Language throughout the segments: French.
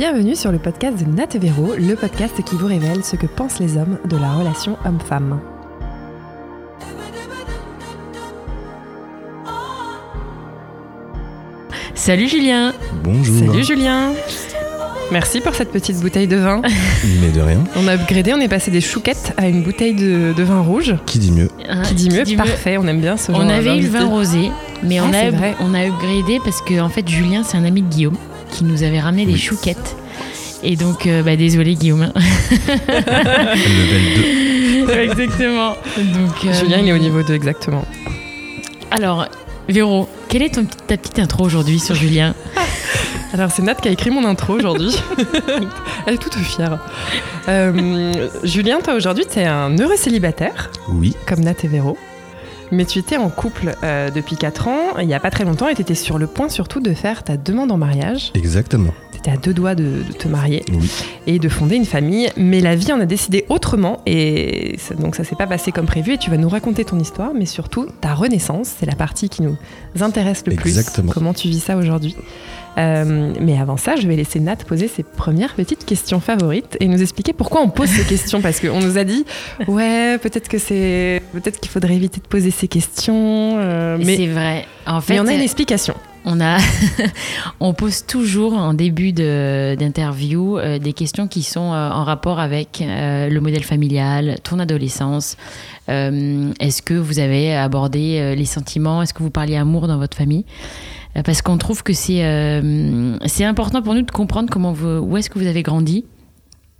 Bienvenue sur le podcast de Nat Véro, le podcast qui vous révèle ce que pensent les hommes de la relation homme-femme. Salut Julien Bonjour. Salut Julien Merci pour cette petite bouteille de vin. Mais de rien. On a upgradé, on est passé des chouquettes à une bouteille de, de vin rouge. Qui dit mieux Qui dit mieux, parfait, on aime bien ce genre On avait eu le vin rosé, mais Ah, on, a, on a upgradé parce que en fait Julien c'est un ami de Guillaume qui nous avait ramené des chouquettes. Et donc, euh, bah, désolé Guillaume. Level 2. Exactement. Donc, euh, Julien, il est au niveau 2 exactement. Alors, Véro, quelle est ton, ta petite intro aujourd'hui sur Julien? Alors c'est Nat qui a écrit mon intro aujourd'hui. Elle est toute fière. Euh, Julien, toi aujourd'hui, tu es un heureux célibataire, Oui, comme Nat et Véro. Mais tu étais en couple euh, depuis 4 ans, il n'y a pas très longtemps, et tu étais sur le point surtout de faire ta demande en mariage. exactement. Tu étais à deux doigts de, de te marier Oui. et de fonder une famille. Mais la vie en a décidé autrement, et ça- donc ça s'est pas passé comme prévu. Et tu vas nous raconter ton histoire, mais surtout ta renaissance. C'est la partie qui nous intéresse le plus. Exactement. Comment tu vis ça aujourd'hui? Euh, mais avant ça, je vais laisser Nat poser ses premières petites questions favorites et nous expliquer pourquoi on pose ces questions. Parce qu'on nous a dit, ouais, peut-être que c'est, peut-être qu'il faudrait éviter de poser ces questions. euh, mais, C'est vrai. En fait, mais on a une explication. On a, on pose toujours en début de- d'interview euh, des questions qui sont euh, en rapport avec euh, le modèle familial, ton adolescence. Euh, Est-ce que vous avez abordé euh, les sentiments? Est-ce que vous parliez amour dans votre famille? Euh, Parce qu'on trouve que c'est euh, c'est important pour nous de comprendre comment vous, où est-ce que vous avez grandi.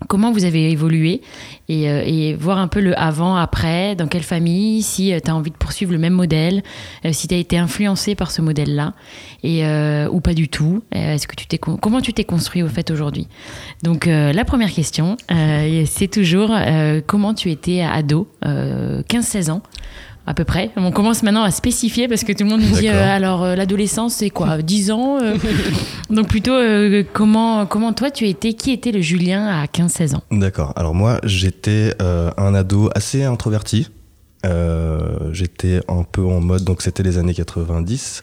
Comment vous avez évolué et, euh, voir un peu le avant, après, dans quelle famille, si tu as envie de poursuivre le même modèle, euh, si tu as été influencé par ce modèle-là et euh, ou pas du tout. Euh, Est-ce que tu t'es comment tu t'es construit au fait aujourd'hui? Donc euh, la première question, euh, c'est toujours euh, comment tu étais ado, euh, 15-16 ans? À peu près. On commence maintenant à spécifier parce que tout le monde nous dit euh, alors euh, l'adolescence c'est quoi 10 ans euh Donc plutôt comment comment toi tu étais qui était le Julien à 15-16 ans? D'accord. Alors moi, j'étais un ado assez introverti. J'étais un peu en mode, donc c'était les années 90.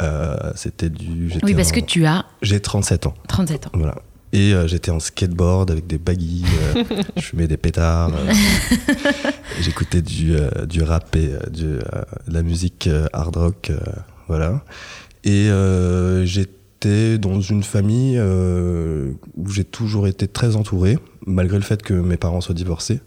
Euh, c'était du. Oui parce en- que tu as J'ai 37 ans. 37 ans. Voilà. Et euh, j'étais en skateboard avec des baggies, euh, je fumais des pétards, euh, j'écoutais du, du rap et du, de la musique hard rock, voilà. Et j'étais dans une famille où j'ai toujours été très entouré, malgré le fait que mes parents soient divorcés.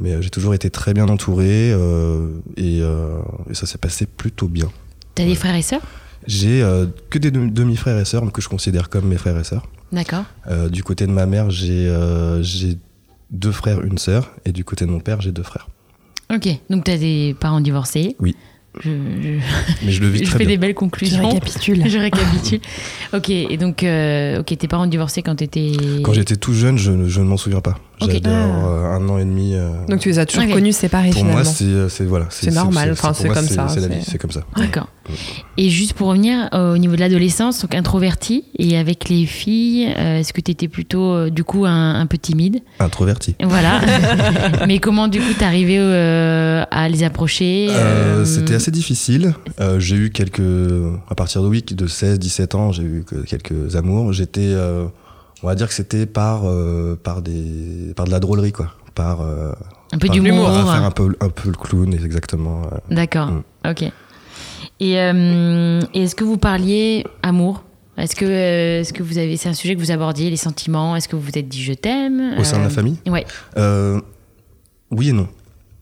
Mais j'ai toujours été très bien entouré euh, et, euh, et ça s'est passé plutôt bien. T'as des frères et sœurs? J'ai euh, que des demi- demi-frères et sœurs que je considère comme mes frères et sœurs. D'accord. Euh, du côté de ma mère, j'ai euh, j'ai deux frères, une sœur, et du côté de mon père, j'ai deux frères. Ok, donc tu as des parents divorcés. Oui. Je, je- Mais je le vis je très fais bien. des belles Tu conclusions. récapitules. Je récapitule. ok, et donc, euh, ok, tes parents divorcés quand tu étais. Quand j'étais tout jeune, je, ne- je ne m'en souviens pas. J'avais Ah. euh, un an et demi. euh, Donc tu les as toujours connus séparés pour finalement. moi, c'est euh, c'est- voilà, C'est normal, enfin, c'est comme ça, C'est la c'est- vie, c'est comme ça. D'accord. Et juste pour revenir euh, au niveau de l'adolescence, donc introverti, et avec les filles, euh, est-ce que tu étais plutôt, euh, du coup, un, un peu timide? Introverti. Voilà. Mais comment, du coup, t'arrivais euh, à les approcher Euh, euh, C'était assez difficile. Euh, j'ai eu quelques. À partir de, oui, de 16, 17 ans, j'ai eu que- quelques amours. J'étais. On va dire que c'était par, euh, par, des, par de la drôlerie, quoi. Par. euh, Un peu d'humour. par faire un peu, un peu le clown, exactement. euh. D'accord, Mm. ok. Et, euh, et est-ce que vous parliez amour? Est-ce que, est-ce que vous avez, c'est un sujet que vous abordiez, les sentiments? Est-ce que vous vous êtes dit je t'aime? Au sein de la famille? Ouais. Oui et non.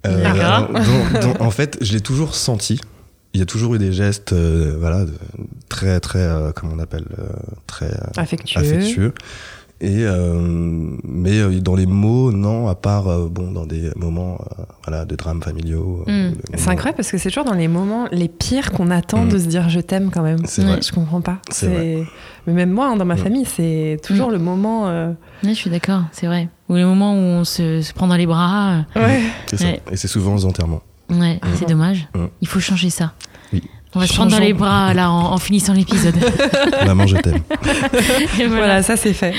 D'accord. en fait, je l'ai toujours senti. Il y a toujours eu des gestes, euh, voilà, de- très, très, euh, comment on appelle, euh, très euh, Affectueux. affectueux. Et euh, mais euh, dans les mots, non, à part euh, bon, dans des moments, euh, voilà, de drames familiaux. euh, Mm. de C'est incroyable parce que c'est toujours dans les moments les pires qu'on attend Mm. de se dire je t'aime quand même. Vrai. Je comprends pas. C'est vrai. Mais même moi, hein, dans ma Mm. famille, c'est toujours le moment. euh, Ouais, je suis d'accord, c'est vrai. Ou les moments où on se, se prend dans les bras. Ouais. C'est ça. Ouais. Et c'est souvent aux enterrements. Ouais, c'est dommage. Mm. Il faut changer ça. Oui. On va se prendre dans les bras là en, en finissant l'épisode. Maman, je t'aime. Et Voilà, voilà. ça c'est fait.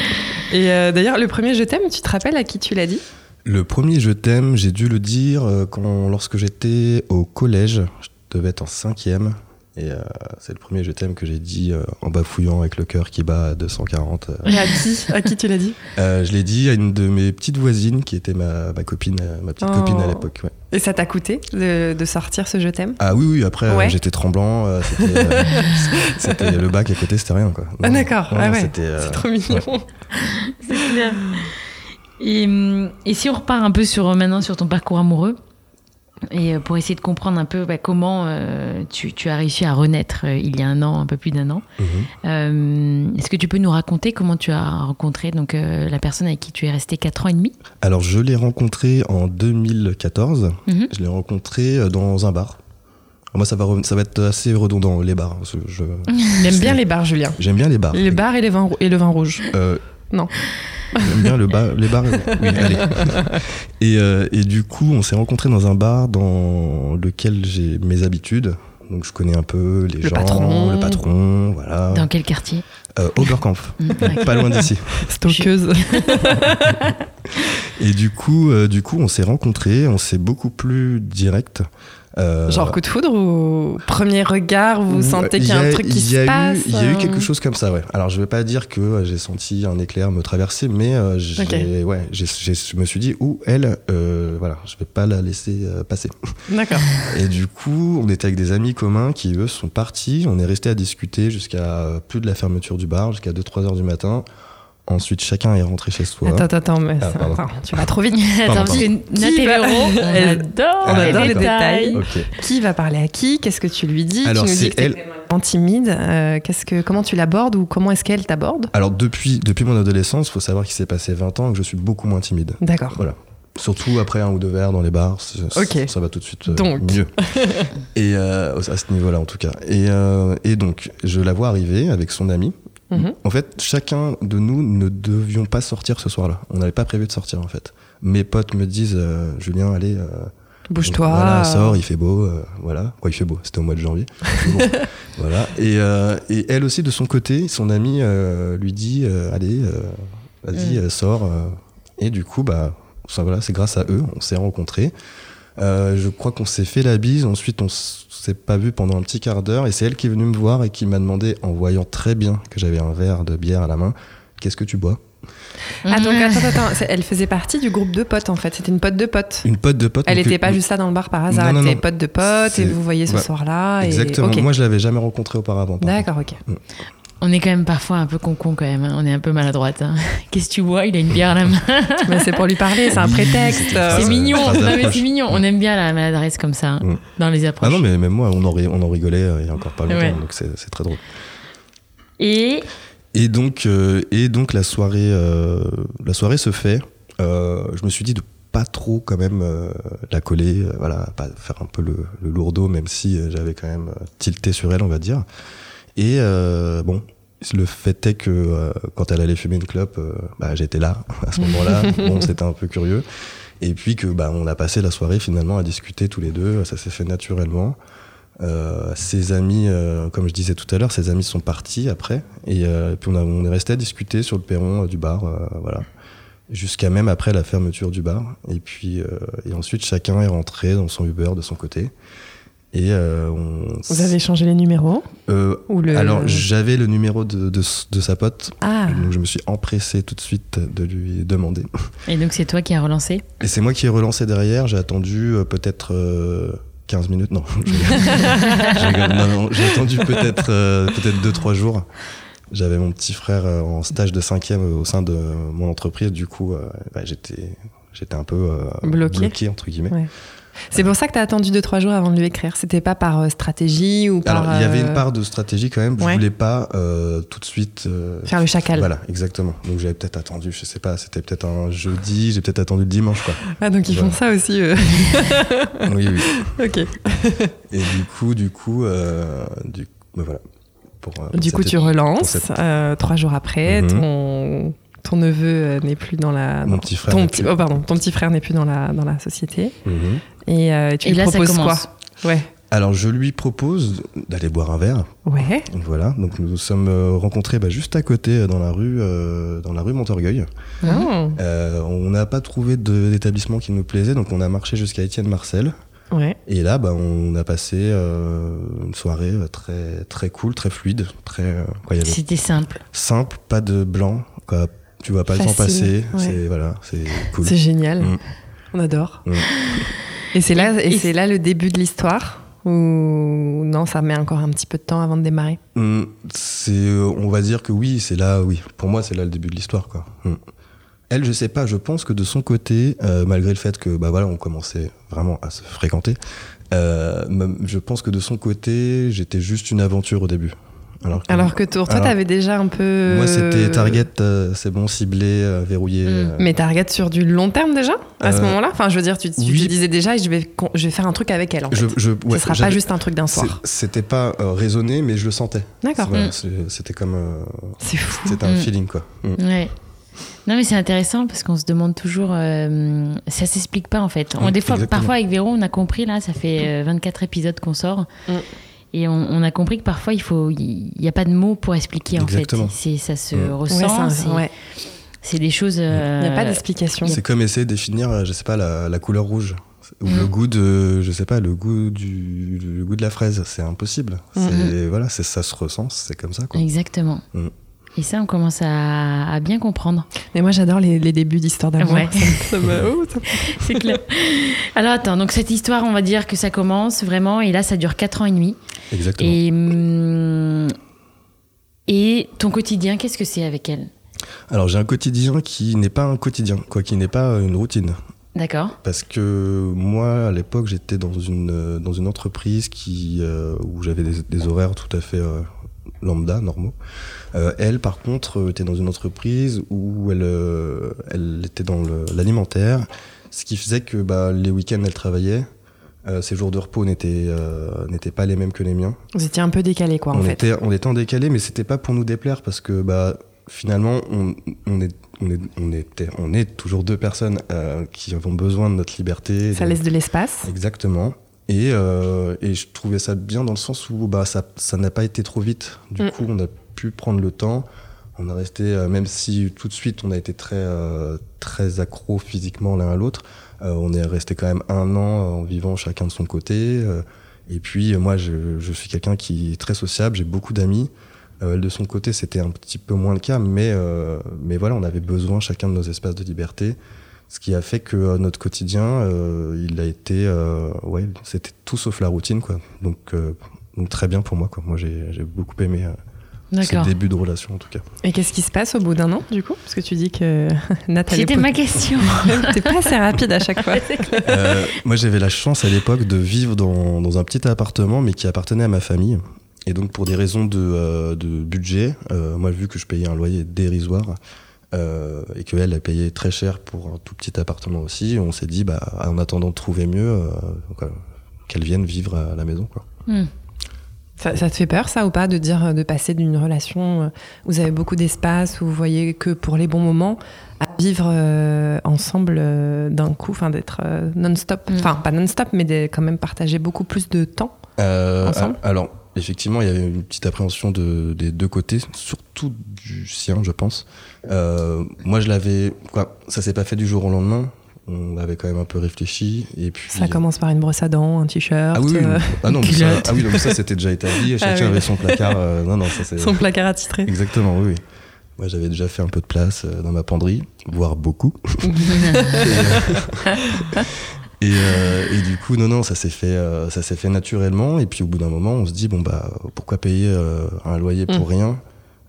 Et euh, d'ailleurs, le premier je t'aime, tu te rappelles à qui tu l'as dit? Le premier je t'aime, j'ai dû le dire euh, quand, lorsque j'étais au collège. Je devais être en cinquième. Et euh, c'est le premier je t'aime que j'ai dit euh, en bafouillant avec le cœur qui bat à 240. euh. Et à qui? À qui tu l'as dit? Euh, je l'ai dit à une de mes petites voisines qui était ma, ma copine, euh, ma petite Oh. copine à l'époque. ouais. Et ça t'a coûté de, de sortir ce je t'aime? Ah oui, oui, après euh, Ouais. j'étais tremblant. euh, c'était, euh, c'était le bac à côté, c'était rien quoi. Ah d'accord, ah ouais. c'était, euh, C'est trop mignon. C'est clair. Et, hum, et si on repart un peu sur maintenant sur ton parcours amoureux, et euh, pour essayer de comprendre un peu bah, comment euh, tu, tu as réussi à renaître euh, il y a un an, un peu plus d'un an, mhm. euh, est-ce que tu peux nous raconter comment tu as rencontré donc, la personne avec qui tu es resté 4 ans et demi? Alors je l'ai rencontré en 2014. Mhm. Je l'ai rencontré dans un bar. Alors, Moi, ça va, ça va être assez redondant, les bars. parce que je- Il aime bien les bars, Julien. J'aime bien les bars. Les bars et, les vins, et le vin rouge. Non. J'aime bien le bar, les bars. Oui, allez. Et, euh, et du coup, on s'est rencontrés dans un bar dans lequel j'ai mes habitudes. Donc, je connais un peu les Le gens, patron. le patron, voilà. Dans quel quartier? Euh, Oberkampf, ouais. pas loin d'ici. Stockeuse. Et du coup, euh, du coup, on s'est rencontrés, on s'est beaucoup plus direct. Euh, Genre coup de foudre ou premier regard, vous sentez qu'il y a un truc qui se eu- passe Il y a eu euh, quelque chose comme ça, ouais. Alors, je vais pas dire que euh, j'ai senti un éclair me traverser, mais euh, ouais, je me suis dit, ou elle, euh, voilà, je vais pas la laisser passer. D'accord. Et du coup, on était avec des amis communs qui, eux, sont partis. On est resté à discuter jusqu'à plus de la fermeture du bar, jusqu'à 2-3 heures du matin. Ensuite, chacun est rentré chez soi. Attends, attends, attends, mais Ah, attends, tu vas trop vite. Attends, parce que va- Elle- adore, on adore les les détails. Qui va parler à qui? Qu'est-ce que tu lui dis? Alors, Tu nous c'est dis que elle- timide. euh, qu'est-ce que, comment tu l'abordes ou comment est-ce qu'elle t'aborde? Alors, depuis, depuis mon adolescence, faut savoir qu'il s'est passé 20 ans et que je suis beaucoup moins timide. D'accord. Voilà. Surtout après un ou deux verres dans les bars, ça va tout de suite euh, Donc. mieux. et euh, à ce niveau-là, en tout cas. Et, euh, et donc, je la vois arriver avec son ami. Mhm. En fait, chacun de nous ne devions pas sortir ce soir-là. On n'avait pas prévu de sortir, en fait. Mes potes me disent, euh, Julien, allez, euh, Bouge-toi. Voilà, sors, il fait beau, euh, voilà. Quoi, il fait beau, c'était au mois de janvier. Bon, voilà. Et, et elle aussi, de son côté, son ami lui dit Allez, vas-y, Mm. euh, sors. Et du coup, bah, ça, voilà, c'est grâce à eux, on s'est rencontrés. Je crois qu'on s'est fait la bise. Ensuite, on s'est pas vu pendant un petit quart d'heure. Et c'est elle qui est venue me voir et qui m'a demandé, en voyant très bien que j'avais un verre de bière à la main, Qu'est-ce que tu bois? Ah, donc attends, attends, elle faisait partie du groupe de potes en fait. C'était une pote de potes. Une pote de pote. Elle n'était euh, pas juste là dans le bar par hasard, Non, non, elle était non. pote de potes et vous voyez ce soir-là. et- Exactement. Ok. Moi, je l'avais jamais rencontré auparavant. par D'accord, ok. On est quand même parfois un peu con-con quand même, hein. on est un peu maladroite. hein. Qu'est-ce que tu vois? Il a une bière à la main. Mais c'est pour lui parler, c'est un prétexte. c'est mignon, c'est mignon. On aime bien la maladresse comme ça, hein, Mm. dans les approches. Ah non, mais même moi, on en, ri- on en rigolait euh, il y a encore pas longtemps, Ouais. donc c'est c'est très drôle. Et? Et donc, euh, et donc la, soirée, euh, la soirée se fait. Euh, je me suis dit de pas trop quand même euh, la coller, euh, voilà, pas faire un peu le, le lourdeau, même si j'avais quand même tilté sur elle, on va dire. Et euh, bon, le fait est que euh, quand elle allait fumer une clope, euh, bah, j'étais là à ce moment-là. bon, c'était un peu curieux. Et puis que bah, on a passé la soirée finalement à discuter tous les deux. Ça s'est fait naturellement. Euh, ses amis, euh, comme je disais tout à l'heure, ses amis sont partis après. Et euh, puis on, a- on est resté à discuter sur le perron du bar, euh, voilà, jusqu'à même après la fermeture du bar. Et puis euh, et ensuite chacun est rentré dans son Uber de son côté. Et euh, on. Vous avez changé les numéros Euh, ou le... alors j'avais le numéro de, de, de sa pote, Ah, donc je me suis empressé tout de suite de lui demander. Et donc c'est toi qui as relancé Et c'est moi qui ai relancé derrière. J'ai attendu euh, peut-être euh, 15 minutes. Non, j'ai attendu peut-être euh, peut-être 2-3 jours. J'avais mon petit frère euh, en stage de cinquième au sein de mon entreprise. Du coup, euh, bah, j'étais j'étais un peu euh, Bloqué. entre guillemets. Ouais. C'est pour ça que tu as attendu 2-3 jours avant de lui écrire. C'était pas par euh, stratégie ou par. Alors, il y avait euh, une part de stratégie quand même. Je ouais. voulais pas euh, tout de suite euh, Faire le chacal. Voilà, exactement. Donc j'avais peut-être attendu, je sais pas, c'était peut-être un jeudi, j'ai peut-être attendu le dimanche, quoi. Ah, donc ils Voilà. font ça aussi. eux. oui, oui. ok. Et du coup, du coup, euh, du, ben voilà. Pour, euh, Du coup, tu relances. cette- euh, trois jours après, Mhm. ton, ton neveu euh, n'est plus dans la. Mon petit frère. Ton n'est petit, plus- oh, pardon, ton petit frère n'est plus dans la, dans la société. Mhm. Et euh, tu Et lui là ça proposes commence. quoi Ouais. Alors, je lui propose d'aller boire un verre. Ouais. Voilà. Donc, nous nous sommes euh, rencontrés bah, juste à côté, euh, dans la rue, euh, dans la rue Montorgueil. Oh. Euh, on n'a pas trouvé d'établissement qui nous plaisait, donc on a marché jusqu'à Étienne Marcel. Ouais. Et là, bah, on a passé euh, une soirée très, très cool, très fluide, très. euh, C'était simple. simple, pas de blanc, quoi. Tu vois pas le temps passer. ouais. C'est voilà, c'est cool. C'est génial. Mm. On adore. Mm. Et c'est là, et Et- c'est là le début de l'histoire ou non, ça met encore un petit peu de temps avant de démarrer? Hum, C'est, euh, on va dire que oui, c'est là, oui. Pour moi, c'est là le début de l'histoire, quoi. Elle, je sais pas. Je pense que de son côté, euh, malgré le fait que, bah voilà, on commençait vraiment à se fréquenter, euh, je pense que de son côté, j'étais juste une aventure au début. Alors que, Alors que toi, toi, t'avais déjà un peu. moi, c'était target, euh, c'est bon, ciblé, euh, verrouillé. Euh, Mais target sur du long terme déjà à ce Euh, moment-là? Enfin, je veux dire, tu, tu oui. te disais déjà, je vais, je vais faire un truc avec elle. En fait. je, Ce sera pas juste un truc d'un soir. C'était pas euh, raisonné, mais je le sentais. D'accord. Mm. c'est- C'était comme, euh, C'est fou. c'était un Mm. feeling, quoi. Ouais. Non mais c'est intéressant parce qu'on se demande toujours, euh, ça s'explique pas en fait. On, des fois, exactement. parfois avec Véro, on a compris là, ça fait euh, 24 épisodes qu'on sort. Et on, on a compris que parfois il faut, il y, a pas de mots pour expliquer Exactement. en fait. C'est ça se Mm. Ouais, ressent, c'est un- c'est ouais. c'est des choses. Il euh, n'y a pas d'explication. C'est comme essayer de définir, euh, je sais pas, la, la couleur rouge. Ou Mm. le goût de, je sais pas, le goût du, le goût de la fraise. C'est impossible. Mm, C'est, voilà, c'est, ça se ressent, c'est comme ça, quoi. Exactement. Mm. Et ça, on commence à, à bien comprendre. Mais moi, j'adore les, les débuts d'histoire d'amour. Ouais. Oh, C'est clair. Alors attends, donc cette histoire, on va dire que ça commence vraiment, et là ça dure 4 ans et demi. Exactement. Et, hum, et ton quotidien, qu'est-ce que c'est avec elle? Alors, j'ai un quotidien qui n'est pas un quotidien, quoi, qui n'est pas une routine. D'accord Parce que moi, à l'époque, j'étais dans une, euh, dans une entreprise qui, euh, où j'avais des, des horaires tout à fait euh, lambda, normaux. Euh, elle, par contre, euh, était dans une entreprise où elle, euh, elle était dans l'alimentaire, ce qui faisait que bah, les week-ends, elle travaillait. Euh, ses jours de repos n'étaient n'étaient pas les mêmes que les miens. Vous étiez un peu décalé, quoi, en on, fait. était, on était en décalé, mais c'était pas pour nous déplaire parce que bah, finalement, on, on, est, on, est, on, était, on est toujours deux personnes euh, qui avons besoin de notre liberté. Ça laisse de l'espace. Exactement. Et, euh, et je trouvais ça bien dans le sens où bah, ça ça n'a pas été trop vite. Du Mm. coup, on a pu prendre le temps. On a resté, euh, même si tout de suite on a été très, euh, très accro physiquement l'un à l'autre, euh, on est resté quand même un an en vivant chacun de son côté. euh, et puis, euh, moi, je, je suis quelqu'un qui est très sociable, j'ai beaucoup d'amis. Euh, elle, de son côté, c'était un petit peu moins le cas, mais, euh, mais voilà, on avait besoin chacun de nos espaces de liberté. Ce qui a fait que euh, notre quotidien, euh, il a été, euh, ouais, c'était tout sauf la routine, quoi. Donc, euh, donc très bien pour moi, quoi. Moi, j'ai beaucoup aimé euh, ce début de relation, en tout cas. Et qu'est-ce qui se passe au bout d'un an, du coup? Parce que tu dis que Nat, elle est C'était ma question. T'es pas assez rapide à chaque fois. Euh, moi, j'avais la chance à l'époque de vivre dans, dans un petit appartement, mais qui appartenait à ma famille. Et donc, pour des raisons de, euh, de budget, euh, moi, vu que je payais un loyer dérisoire euh, et qu'elle, elle payait très cher pour un tout petit appartement aussi, on s'est dit, bah, en attendant de trouver mieux, euh, qu'elle vienne vivre à la maison, quoi. Hmm. Ça, ça te fait peur, ça, ou pas, de dire de passer d'une relation euh, où vous avez beaucoup d'espace, où vous voyez que pour les bons moments, à vivre euh, ensemble euh, d'un coup, enfin d'être euh, non-stop, Mm. enfin pas non-stop, mais de quand même partager beaucoup plus de temps. Euh, Ensemble? a- alors, effectivement, il y avait une petite appréhension de, des deux côtés, surtout du sien, je pense. Euh, moi, je l'avais. Quoi, ça s'est pas fait du jour au lendemain. On avait quand même un peu réfléchi. Et puis. Ça commence par une brosse à dents, un t-shirt, Ah oui, euh, ah non, mais ça, ah oui, ça c'était déjà établi. Chacun Ah oui. avait son placard. euh, non, non, ça c'est. son placard attitré. Exactement, oui, oui. Moi, j'avais déjà fait un peu de place euh, dans ma penderie, voire beaucoup. Et, euh, et du coup, non, non, ça s'est fait, euh, ça s'est fait naturellement. Et puis au bout d'un moment, on se dit bon bah pourquoi payer euh, un loyer pour Mm. rien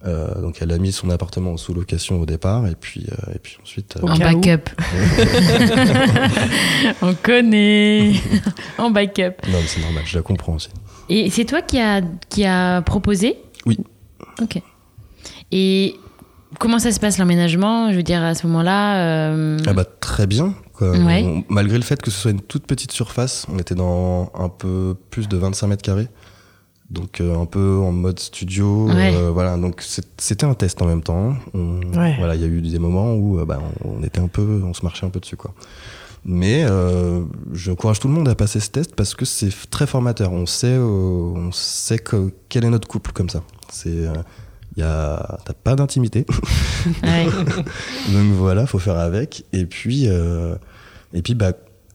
Euh, Donc elle a mis son appartement en sous-location au départ, et puis euh, et puis ensuite. En backup. On connaît. en backup. non, mais c'est normal, je la comprends aussi. Et c'est toi qui a, qui a proposé? Oui. Ok. Et comment ça se passe l'emménagement? Je veux dire, à ce moment-là. euh, Ah bah très bien. Quoi. Ouais. On- malgré le fait que ce soit une toute petite surface, on était dans un peu plus de 25 mètres carrés. Donc euh, un peu en mode studio. Ouais. euh, voilà, donc c'était un test en même temps. On- Ouais. Voilà, il y a eu des moments où euh, bah, on, on était un peu, on se marchait un peu dessus quoi. Mais euh, j'encourage tout le monde à passer ce test parce que c'est très formateur. On sait, euh, on sait que, quel est notre couple comme ça. C'est, euh, y a, t'as pas d'intimité. ouais. Donc voilà, faut faire avec. Et puis, euh, et puis bah,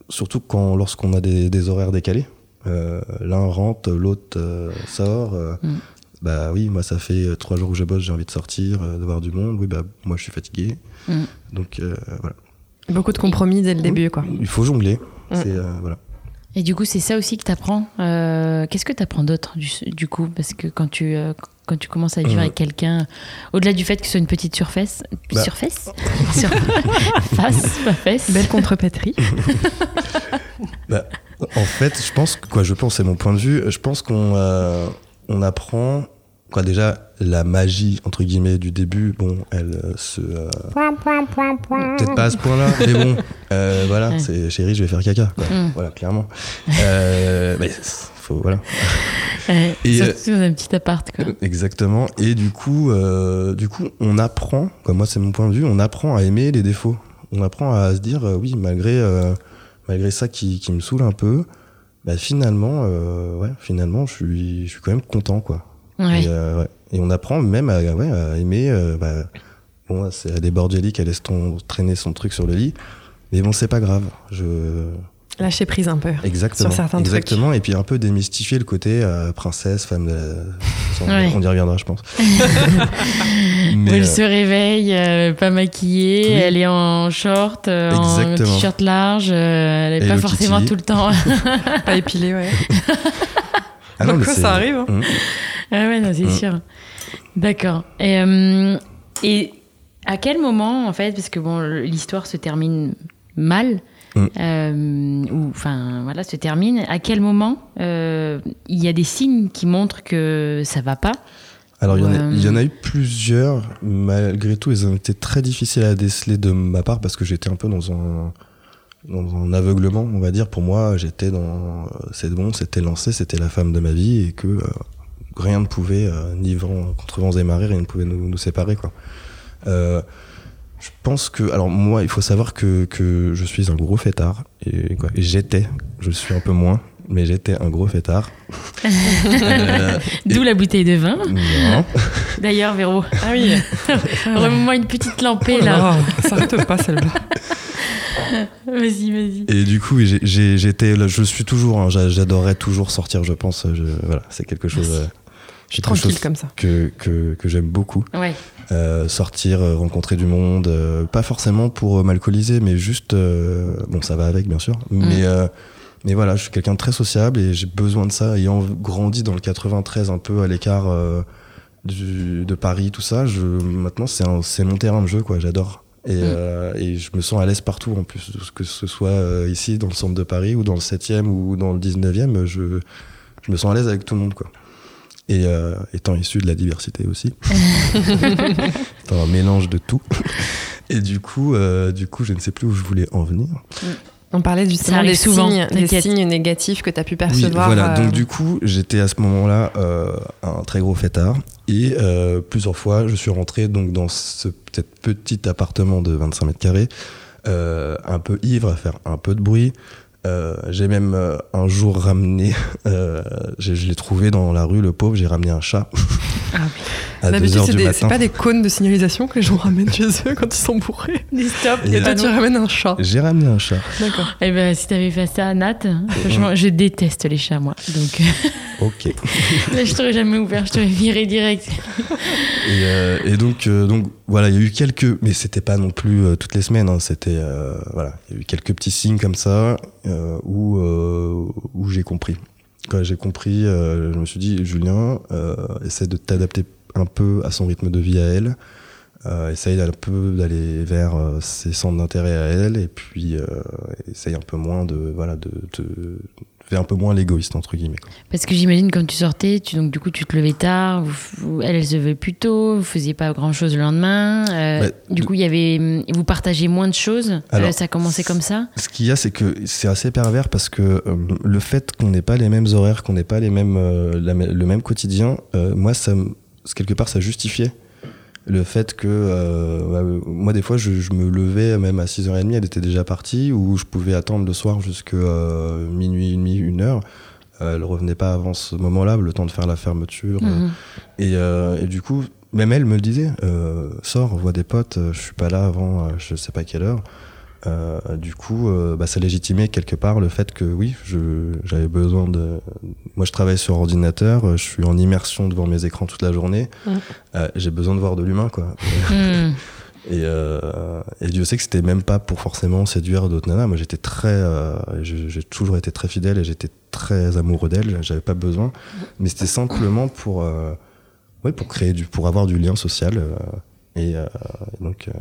surtout quand lorsqu'on a des, des horaires décalés. Euh, L'un rentre, l'autre euh, sort. euh, Mm. Bah oui, moi ça fait trois jours que je bosse, j'ai envie de sortir, euh, de voir du monde. Oui, bah moi je suis fatigué. Mm. Donc euh, voilà. Beaucoup de compromis dès le début, quoi. Il faut jongler. Mm. C'est euh, voilà. Et du coup, c'est ça aussi que tu apprends. Qu'est-ce que tu apprends d'autre du, du coup? Parce que quand tu, euh, quand tu commences à vivre Euh. avec quelqu'un, au-delà du fait que ce soit une petite surface, Bah. surface? Sur- Face, pas fesse. Belle contrepétrie. Bah, en fait, je pense que quoi, je pense, c'est mon point de vue. Je pense qu'on euh, on apprend quoi déjà la magie entre guillemets du début. Bon, elle euh, se euh, peut-être pas à ce point-là, mais bon, euh, voilà, Ouais. c'est chérie, je vais faire caca. quoi. Mm. Voilà, clairement. Euh, mais faut voilà. Ouais, Et, surtout dans un petit appart, quoi. Exactement. Et du coup, euh, du coup, on apprend, comme moi c'est mon point de vue, on apprend à aimer les défauts. On apprend à se dire, euh, oui, malgré, euh, malgré ça qui, qui me saoule un peu, bah, finalement, euh, ouais, finalement, je suis, je suis quand même content, quoi. Ouais. Et, euh, ouais. Et on apprend même à, ouais, à aimer. euh, bah, bon, c'est à des Bordelli qui laisse ton, traîner son truc sur le lit. Mais bon, c'est pas grave. Je... Lâcher prise un peu. Exactement. Sur certains trucs. Exactement. Et puis un peu démystifier le côté euh, princesse, femme de la- Ouais. On y reviendra, je pense. Où Mais, elle euh, se réveille, euh, pas maquillée, Oui. elle est en short, euh, en t-shirt large, euh, elle est pas Hello forcément Kitty. tout le temps. Pas épilé, ouais. ah non, mais quoi, ça arrive, hein. Mm. Ah ouais, non, c'est Mm. sûr. D'accord. Et, euh, et à quel moment, en fait, parce que bon, l'histoire se termine mal, Mm. euh, ou enfin voilà, se termine. À quel moment euh, il y a des signes qui montrent que ça va pas Alors, il y, en a, Ouais. il y en a eu plusieurs. Malgré tout, ils ont été très difficiles à déceler de ma part parce que j'étais un peu dans un, dans un aveuglement, on va dire. Pour moi, j'étais dans. C'est bon, c'était lancé, c'était la femme de ma vie et que euh, rien ne pouvait, euh, ni vent, contre vents et marées, rien ne pouvait nous, nous séparer, quoi. Euh, je pense que, alors moi, il faut savoir que, que je suis un gros fêtard et, quoi, et j'étais, je suis un peu moins, mais j'étais un gros fêtard. Euh, D'où la bouteille de vin. D'ailleurs, Véro, Ah oui. remets-moi une petite lampée Oh là là. s'arrête pas celle-là. Vas-y, vas-y. Et du coup, j'ai- j'ai- j'étais, là, je suis toujours, hein, j'a- j'adorerais toujours sortir, je pense. Je, voilà, c'est quelque chose, Suis quelque tranquille chose comme ça. que, que, que j'aime beaucoup. Ouais. Euh, sortir, euh, rencontrer du monde, euh, pas forcément pour euh, m'alcooliser, mais juste, euh, bon, ça va avec, bien sûr. Mais, euh, mais voilà, je suis quelqu'un de très sociable et j'ai besoin de ça. Ayant grandi dans le 93, un peu à l'écart euh, du- de Paris, tout ça, je, maintenant c'est un- c'est mon terrain de jeu, quoi. J'adore. Et, euh, et je me sens à l'aise partout, en plus, que ce soit euh, ici, dans le centre de Paris, ou dans le 7e, ou dans le 19e, je, je me sens à l'aise avec tout le monde, quoi. Et euh, étant issu de la diversité aussi, étant un mélange de tout. Et du coup, euh, du coup, je ne sais plus où je voulais en venir. On parlait arrive des, souvent, signes, des t'inquiète. signes négatifs que tu as pu Oui, percevoir. voilà. euh, Donc du coup, j'étais à ce moment-là euh, un très gros fêtard et euh, plusieurs fois, je suis rentré donc dans ce peut-être petit appartement de 25 mètres carrés, euh, un peu ivre, à faire un peu de bruit. Euh, j'ai même euh, un jour ramené, euh, je, je l'ai trouvé dans la rue, le pauvre, j'ai ramené un chat Ah à 2 D'habitude, heures c'est du des- matin. c'est pas des cônes de signalisation que les gens ramènent chez eux quand ils sont bourrés. Des stops. Et Et toi, tu ramènes un chat. J'ai ramené un chat. D'accord. Eh ben, si t'avais fait ça à Nat, franchement, je déteste les chats, moi. Donc Ok. là, je t'aurais jamais ouvert, je t'aurais viré direct. Et, euh, et donc, euh, donc voilà, il y a eu quelques, mais c'était pas non plus euh, toutes les semaines. hein, c'était euh, voilà, il y a eu quelques petits signes comme ça où euh, où j'ai compris. Quand j'ai compris, euh, je me suis dit Julien, euh, essaie de t'adapter un peu à son rythme de vie à elle. Euh, essaye un peu d'aller vers euh, ses centres d'intérêt à elle et puis euh, essaye un peu moins de voilà de, un peu moins l'égoïste entre guillemets. quoi. Parce que j'imagine quand tu sortais, tu, donc du coup tu te levais tard, vous- elle elle se levait plus tôt, vous faisiez pas grand chose le lendemain. euh, Ouais. du coup il y avait, vous partagez moins de choses. Alors, euh, ça a commencé comme ça? Ce qu'il y a, c'est que c'est assez pervers parce que euh, le fait qu'on n'ait pas les mêmes horaires, qu'on n'ait pas les mêmes, euh, la le même quotidien, euh, moi, ça, quelque part, ça justifiait le fait que euh, euh, moi, des fois, je, je me levais même à 6h30, elle était déjà partie, ou je pouvais attendre le soir jusqu'à minuit, une, une heure. Euh, elle revenait pas avant ce moment-là, le temps de faire la fermeture. euh, Mhm. et, euh, et du coup, même elle me le disait, euh, sors, vois des potes, euh, je suis pas là avant euh, je sais pas quelle heure. Euh, du coup, euh, bah, ça légitimait quelque part le fait que oui, j'avais besoin de. Moi, je travaille sur ordinateur, je suis en immersion devant mes écrans toute la journée. Euh, J'ai besoin de voir de l'humain, quoi. Hmm. Et, euh, et Dieu sait que c'était même pas pour forcément séduire d'autres nanas. Moi, j'étais très, euh, j'ai toujours été très fidèle et j'étais très amoureux d'elle. J'avais pas besoin, mais c'était simplement pour, euh, ouais, pour créer du, pour avoir du lien social. Euh, et euh, donc, euh,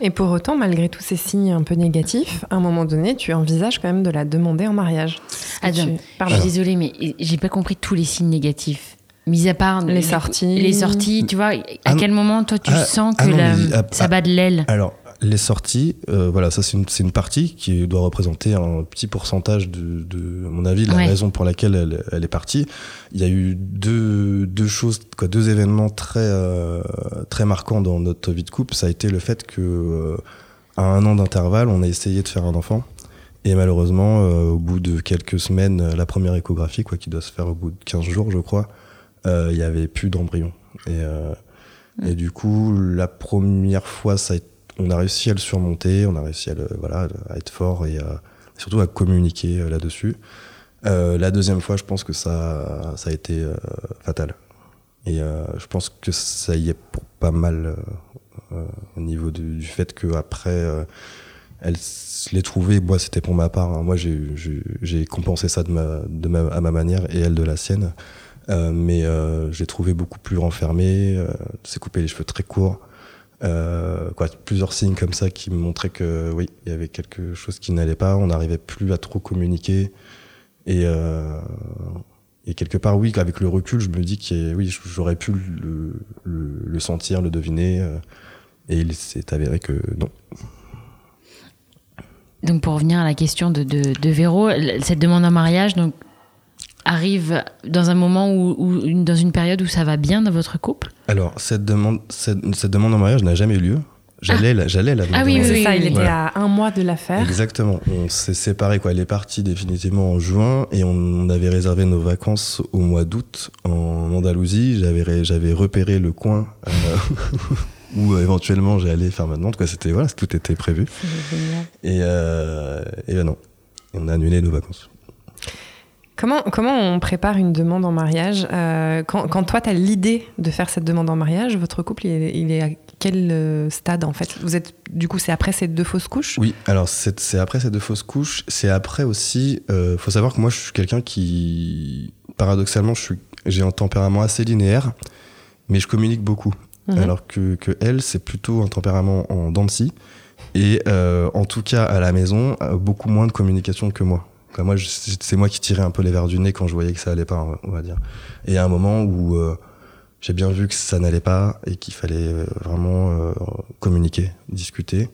Et pour autant, malgré tous ces signes un peu négatifs, à un moment donné, tu envisages quand même de la demander en mariage. Que Adam, tu- Je Pardon. suis désolée, mais j'ai pas compris tous les signes négatifs. Mis à part Les sorties. les sorties, tu vois, à Ah quel moment toi tu Ah, sens que ah non, la- mais, ah, ça ah, bat de l'aile? Alors les sorties, euh, voilà, ça c'est une, c'est une partie qui doit représenter un petit pourcentage de, de à mon avis, la Ouais. raison pour laquelle elle, elle est partie. Il y a eu deux, deux choses, quoi, deux événements très, euh, très marquants dans notre vie de couple. Ça a été le fait que euh, à un an d'intervalle, on a essayé de faire un enfant. Et malheureusement, euh, au bout de quelques semaines, euh, la première échographie, quoi, qui doit se faire au bout de 15 jours, je crois, euh, il y avait plus d'embryon. Et, euh, et du coup, la première fois, ça a été- on a réussi à le surmonter, on a réussi à, être fort et surtout à communiquer euh, là-dessus. Euh, la deuxième fois, je pense que ça, a été euh, fatal. Et je pense que ça y est pour pas mal au niveau du, fait qu'après, elle s- l'ait trouvé, moi c'était pour ma part, hein. moi j'ai- compensé ça à ma manière et elle de la sienne. Mais j'ai trouvé beaucoup plus renfermé, euh, s'est coupé les cheveux très courts. Euh, quoi, plusieurs signes comme ça qui me montraient que oui, il y avait quelque chose qui n'allait pas, on n'arrivait plus à trop communiquer. Et, euh, et quelque part, oui, avec le recul, je me dis que oui, j'aurais pu le, sentir, le deviner. euh, et il s'est avéré que non. Donc pour revenir à la question de, de, de Véro, cette demande en mariage donc, arrive dans un moment où, dans une période où ça va bien dans votre couple? Alors, cette demande, cette, cette demande en mariage n'a jamais eu lieu. J'allais la, j'allais la Ah oui, oui, ça, oui, il était Voilà. à un mois de l'affaire. Exactement. On s'est séparés, quoi. Elle est partie définitivement en juin et on avait réservé nos vacances au mois d'août en Andalousie. J'avais, j'avais repéré le coin euh, où éventuellement j'allais faire ma demande, quoi. C'était, voilà, tout était prévu. Et, euh, et ben non. Et on a annulé nos vacances. Comment, comment on prépare une demande en mariage Euh, quand, quand toi, tu as l'idée de faire cette demande en mariage, votre couple, il est, il est à quel euh, stade en fait? Vous êtes, Du coup, c'est après ces deux fausses couches? Oui, alors c'est, c'est après ces deux fausses couches. C'est après aussi. Euh, faut savoir que moi, je suis quelqu'un qui, paradoxalement, je suis, j'ai un tempérament assez linéaire, mais je communique beaucoup. Mhm. alors que, que elle, c'est plutôt un tempérament en dents de scie. Et euh, en tout cas, à la maison, beaucoup moins de communication que moi. C'est moi qui tirais un peu les verres du nez quand je voyais que ça allait pas, on va dire. Et à un moment où euh, j'ai bien vu que ça n'allait pas et qu'il fallait euh, vraiment euh, communiquer, discuter,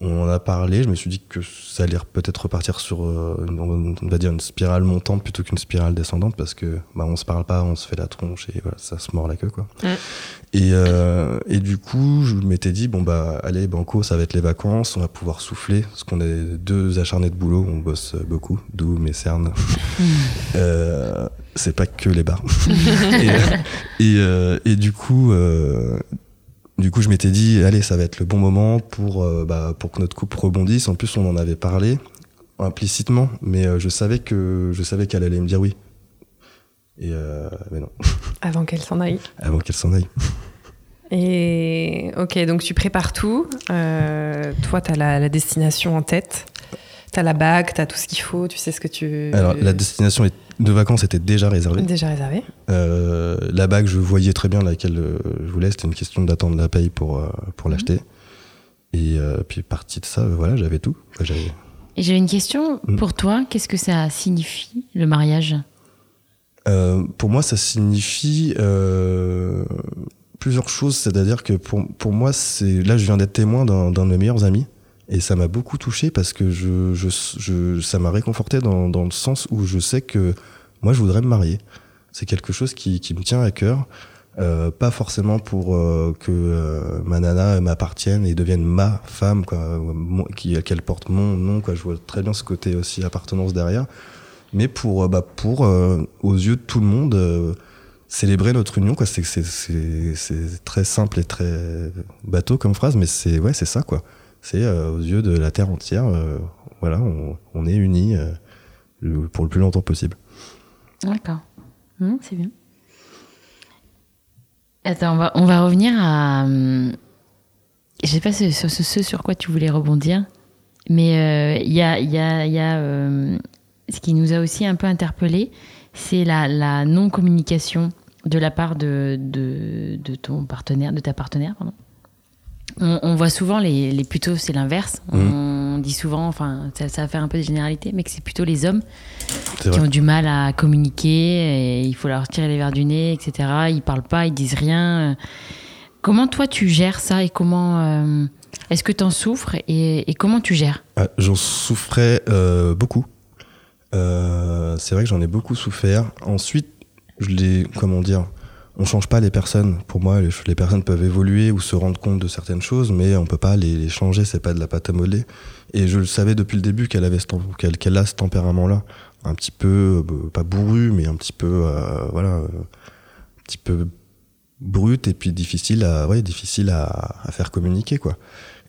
on en a parlé. Je me suis dit que ça allait peut-être repartir sur, euh, une, on va dire, une spirale montante plutôt qu'une spirale descendante parce que bah, on se parle pas, on se fait la tronche et voilà, ça se mord la queue, quoi. Et, euh, et du coup, je m'étais dit, bon, bah, allez, Banco, ça va être les vacances, on va pouvoir souffler, parce qu'on est deux acharnés de boulot, on bosse beaucoup, d'où mes cernes. Euh, c'est pas que les bars. et, et, euh, et du coup, euh, du coup, je m'étais dit, allez, ça va être le bon moment pour, euh, bah, pour que notre couple rebondisse. En plus, on en avait parlé implicitement, mais euh, je savais que je savais qu'elle allait me dire oui. Et euh, mais non, Avant qu'elle s'en aille. avant qu'elle s'en aille. Et ok, donc tu prépares tout. Toi, tu as la, la destination en tête. Tu as la bague, tu as tout ce qu'il faut, tu sais ce que tu. Alors, la destination est- de vacances était déjà réservée. Déjà réservé. Euh, la bague, je voyais très bien laquelle euh, je voulais. C'était une question d'attendre la paye pour, euh, pour l'acheter. Et euh, puis, partie de ça, voilà, j'avais tout. Et j'avais une question Mm. pour toi. Qu'est-ce que ça signifie, le mariage? Euh, pour moi, ça signifie euh, plusieurs choses. C'est-à-dire que pour, pour moi, c'est là, je viens d'être témoin d'un d'un de mes meilleurs amis. Et ça m'a beaucoup touché parce que je, je, je- ça m'a réconforté dans, dans le sens où je sais que moi, je voudrais me marier. C'est quelque chose qui, qui me tient à cœur. Euh, pas forcément pour euh, que euh, ma nana m'appartienne et devienne ma femme, qu'elle porte mon nom. Quoi. Je vois très bien ce côté aussi appartenance derrière. Mais pour, euh, bah, pour euh, aux yeux de tout le monde, euh, célébrer notre union. C'est, très simple et très bateau comme phrase, mais c'est, ouais, ça. quoi. C'est euh, aux yeux de la terre entière, euh, voilà, on, est unis euh, pour le plus longtemps possible. D'accord. Hum, c'est bien. Attends, on va, revenir à. hum, Je sais pas ce, sur quoi tu voulais rebondir, mais il y a, ce qui nous a aussi un peu interpellé, c'est la, non-communication de la part de, de, de ton partenaire, de ta partenaire, pardon. On, on voit souvent les, les plutôt c'est l'inverse. On dit souvent, enfin ça, ça va faire un peu de généralité, mais que c'est plutôt les hommes qui vrai. ont du mal à communiquer, et il faut leur tirer les verres du nez, etc. Ils parlent pas, ils disent rien. Comment toi tu gères ça et comment euh, est-ce que tu en souffres et, et comment tu gères? Ah, J'en souffrais euh, beaucoup. Euh, c'est vrai que j'en ai beaucoup souffert. Ensuite, je l'ai, comment dire, on change pas les personnes. Pour moi, les, personnes peuvent évoluer ou se rendre compte de certaines choses, mais on peut pas les, les changer. C'est pas de la pâte à modeler. Et je le savais depuis le début qu'elle avait qu'elle, a ce tempérament-là, un petit peu euh, pas bourru, mais un petit peu, euh, voilà, euh, un petit peu brut et puis difficile à, ouais, difficile à, faire communiquer, quoi.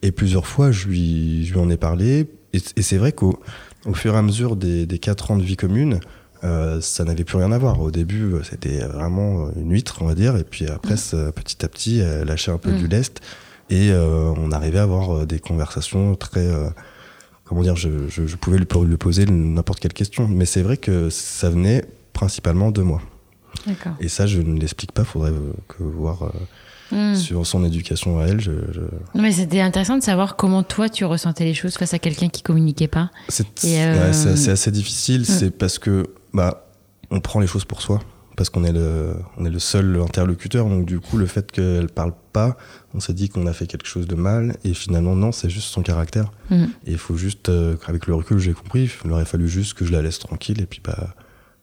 Et plusieurs fois, je lui, je lui en ai parlé. Et, c'est vrai qu'au au fur et à mesure des, des quatre ans de vie commune, euh, ça n'avait plus rien à voir. Au début, euh, c'était vraiment une huître, on va dire. Et puis après, ça, petit à petit, elle lâchait un peu Mm. du lest. Et euh, on arrivait à avoir euh, des conversations très... euh, comment dire Je, je, je pouvais lui, lui poser n'importe quelle question. Mais c'est vrai que ça venait principalement de moi. Et ça, je ne l'explique pas. faudrait euh, que voir euh, Hmm. sur son éducation à elle. Je, je- Non, mais c'était intéressant de savoir comment toi tu ressentais les choses face à quelqu'un qui communiquait pas. C'est euh, assez difficile, c'est parce que bah, on prend les choses pour soi, parce qu'on est le, on est le seul interlocuteur, donc du coup le fait qu'elle parle pas, on s'est dit qu'on a fait quelque chose de mal, et finalement non, c'est juste son caractère. Mhm. Et il faut juste, euh, avec le recul, j'ai compris, il aurait fallu juste que je la laisse tranquille, et puis bah,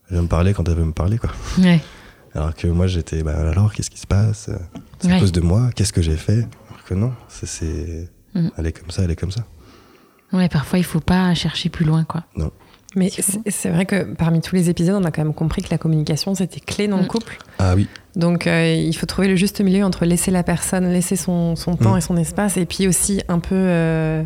elle va me parler quand elle veut me parler, quoi. Ouais. Alors que moi j'étais, bah alors qu'est-ce qui se passe? C'est à Ouais. cause de moi, qu'est-ce que j'ai fait? Alors que non, c'est. Mhm. elle est comme ça, elle est comme ça. Ouais, parfois il faut pas chercher plus loin, quoi. Mais C'est vrai que parmi tous les épisodes, on a quand même compris que la communication, c'était clé dans le Mm. couple. Ah oui, Donc, euh, il faut trouver le juste milieu entre laisser la personne, laisser son, son temps Mm. et son espace, et puis aussi un peu, euh,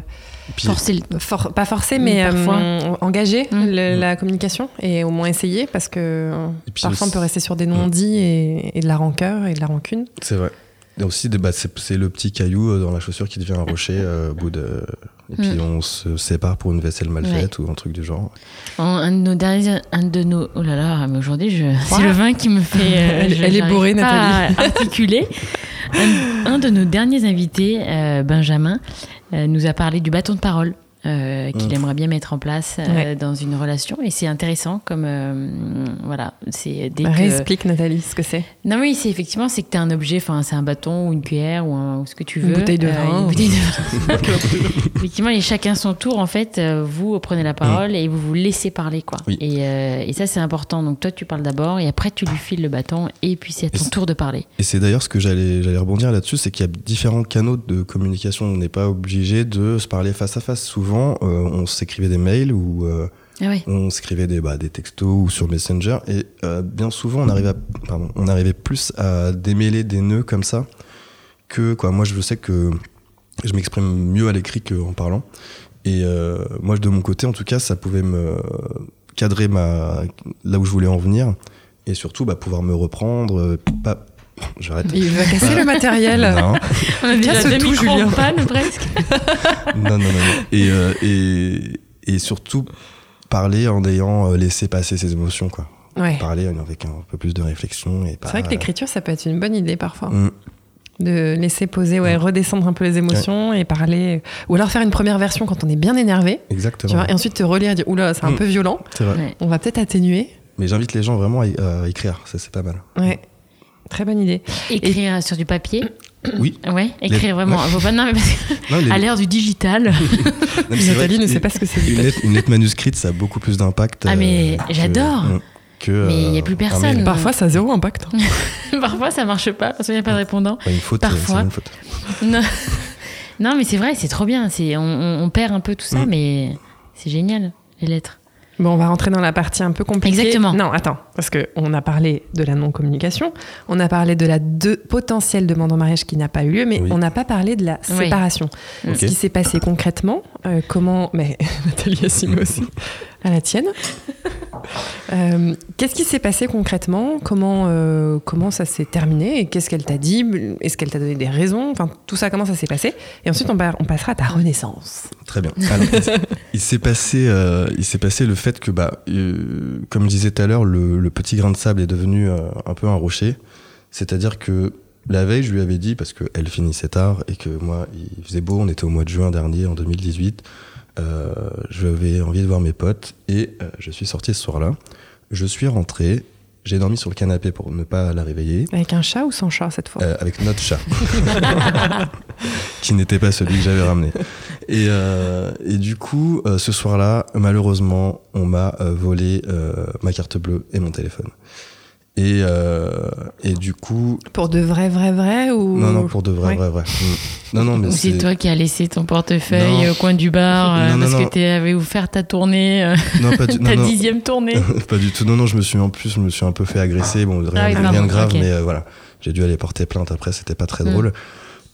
puis- Forcer le- for- pas forcer, mais parfois. euh, engager Mm. le- la communication, et au moins essayer, parce que puis parfois on peut rester sur des non-dits et, et de la rancœur et de la rancune. C'est vrai. Et aussi, bah, c'est le petit caillou euh, dans la chaussure qui devient un rocher euh, au bout de. Et puis Mm. on se sépare pour une vaisselle mal Ouais. faite ou un truc du genre. En- Un de nos derniers, un de nos, oh là là, mais aujourd'hui je, c'est le vin qui me fait. euh, Elle- je- elle est bourrée, Nathalie. à articuler. Un, un de nos derniers invités, euh, Benjamin, euh, nous a parlé du bâton de parole. Euh, qu'il Mm. aimerait bien mettre en place euh, Ouais. dans une relation et c'est intéressant comme euh, voilà c'est dès que Réexplique, Nathalie, ce que c'est. non oui c'est effectivement c'est que tu as un objet enfin c'est un bâton ou une cuillère ou, un- ou ce que tu Une veux bouteille de euh, vin. une bouteille de vin. effectivement et chacun son tour en fait vous prenez la parole et vous vous laissez parler quoi Oui. et, euh, et ça c'est important donc toi tu parles d'abord et après tu lui files le bâton et puis c'est à ton tour de parler Et c'est d'ailleurs ce que j'allais rebondir là-dessus, c'est qu'il y a différents canaux de communication. On n'est pas obligé de se parler face à face. Souvent, euh, on s'écrivait des mails ou euh, ah on s'écrivait des, bah, des textos ou sur Messenger. Et euh, bien souvent, on arrivait, à- pardon, on arrivait plus à démêler des nœuds comme ça que quoi. Moi, je sais que je m'exprime mieux à l'écrit qu'en parlant. Et moi, de mon côté, en tout cas, ça pouvait me cadrer ma, là où je voulais en venir. Et surtout, bah, pouvoir me reprendre. Pas... J'arrête. Il va casser le matériel. Non, on a déjà Casse deux tout, micros en Julien. panne presque non, non, non. non. Et, euh, et, et surtout, parler en ayant euh, laissé passer ses émotions, quoi. Ouais. Parler avec un peu plus de réflexion. C'est vrai que l'écriture, ça peut être une bonne idée parfois. Mm. De laisser poser, ouais, redescendre un peu les émotions et parler. Ou alors faire une première version quand on est bien énervé, Exactement. tu vois, et ensuite te relire et dire Oula, c'est un Mm. peu violent, C'est vrai. Ouais. on va peut-être atténuer. Mais j'invite les gens vraiment à, à écrire, ça c'est pas mal. Ouais. Très bonne idée. écrire sur du papier Oui. ouais écrire Les- vraiment ouais. Non, mais que Non, les- à l'ère du digital non, Nathalie ne sait pas ce que c'est. Une lettre, une lettre manuscrite, ça a beaucoup plus d'impact. Ah, mais que- j'adore. mm, Que, Mais il y a euh, plus personne. mail. Parfois, ça a zéro impact. hein. parfois ça marche pas parce qu'il n'y a pas de répondant Ouais, une faute, Parfois. c'est une faute. Non, non mais c'est vrai, c'est trop bien. C'est, on, on- on perd un peu tout ça, Mm. mais c'est génial, les lettres. Bon, on va rentrer dans la partie un peu compliquée. Exactement. Non, attends, parce qu'on a parlé de la non-communication, on a parlé de la de- potentielle demande en mariage qui n'a pas eu lieu, mais Oui. on n'a pas parlé de la Oui. séparation. Ce qui s'est passé concrètement, euh, comment. Mais Nathalie Assimo aussi, à la tienne. Euh, qu'est-ce qui s'est passé concrètement? Comment, euh, comment ça s'est terminé? Et qu'est-ce qu'elle t'a dit? Est-ce qu'elle t'a donné des raisons? Enfin, tout ça, comment ça s'est passé? Et ensuite, on, passera à ta renaissance. Très bien. Alors, il s'est passé, euh, il s'est passé le fait que, bah, euh, comme je disais tout à l'heure, le, le petit grain de sable est devenu euh, un peu un rocher. C'est-à-dire que la veille, je lui avais dit, parce qu'elle finissait tard et que moi, il faisait beau, on était au mois de juin dernier, en 2018, euh, j'avais envie de voir mes potes et euh, je suis sorti ce soir-là. Je suis rentré, j'ai dormi sur le canapé pour ne pas la réveiller. Avec un chat ou sans chat cette fois? Euh, avec notre chat, qui n'était pas celui que j'avais ramené. Et, euh, et du coup, euh, ce soir-là, malheureusement, on m'a euh, volé euh, ma carte bleue et mon téléphone. Et, euh, et du coup, Pour de vrai, vrai, vrai ou... non, non, pour de vrai, Ouais. vrai, vrai. Mm. Non, non, mais Ou c'est toi qui as laissé ton portefeuille Non. au coin du bar euh, Non, parce non. que tu avais offert ta tournée, euh, Non, pas du, ta non. dixième tournée. pas du tout. Non, non, je me suis en plus, je me suis un peu fait agresser. Bon, rien, Ah oui, rien pardon, de grave, mais euh, voilà. J'ai dû aller porter plainte après, c'était pas très Mm. drôle.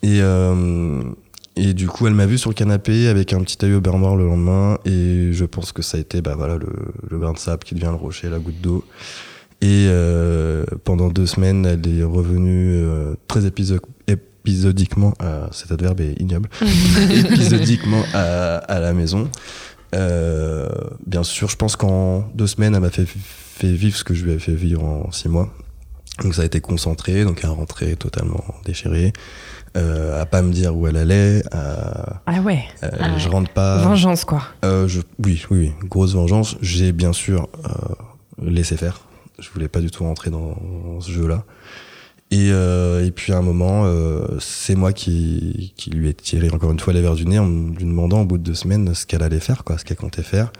Et, euh, et du coup, elle m'a vu sur le canapé avec un petit œil au beurre noir le lendemain. Et je pense que ça a été bah, voilà, le, le grain de sable qui devient le rocher, la goutte d'eau. Et euh, pendant deux semaines, elle est revenue euh, très épiso- épisodiquement, euh, cet adverbe est ignoble, épisodiquement à, à la maison. Euh, bien sûr, je pense qu'en deux semaines, elle m'a fait, fait vivre ce que je lui avais fait vivre en six mois. Donc ça a été concentré, donc à rentrer totalement déchirée, euh, à pas me dire où elle allait, à, Ah ouais, euh, Ah je rentre pas. vengeance quoi. Euh, je, oui, oui, oui, grosse vengeance. J'ai bien sûr euh, laissé faire. Je voulais pas du tout rentrer dans, ce jeu-là. Et, euh, et puis à un moment, euh, c'est moi qui, qui lui ai tiré encore une fois les verres du nez en lui demandant au bout de deux semaines ce qu'elle allait faire, quoi, ce qu'elle comptait faire.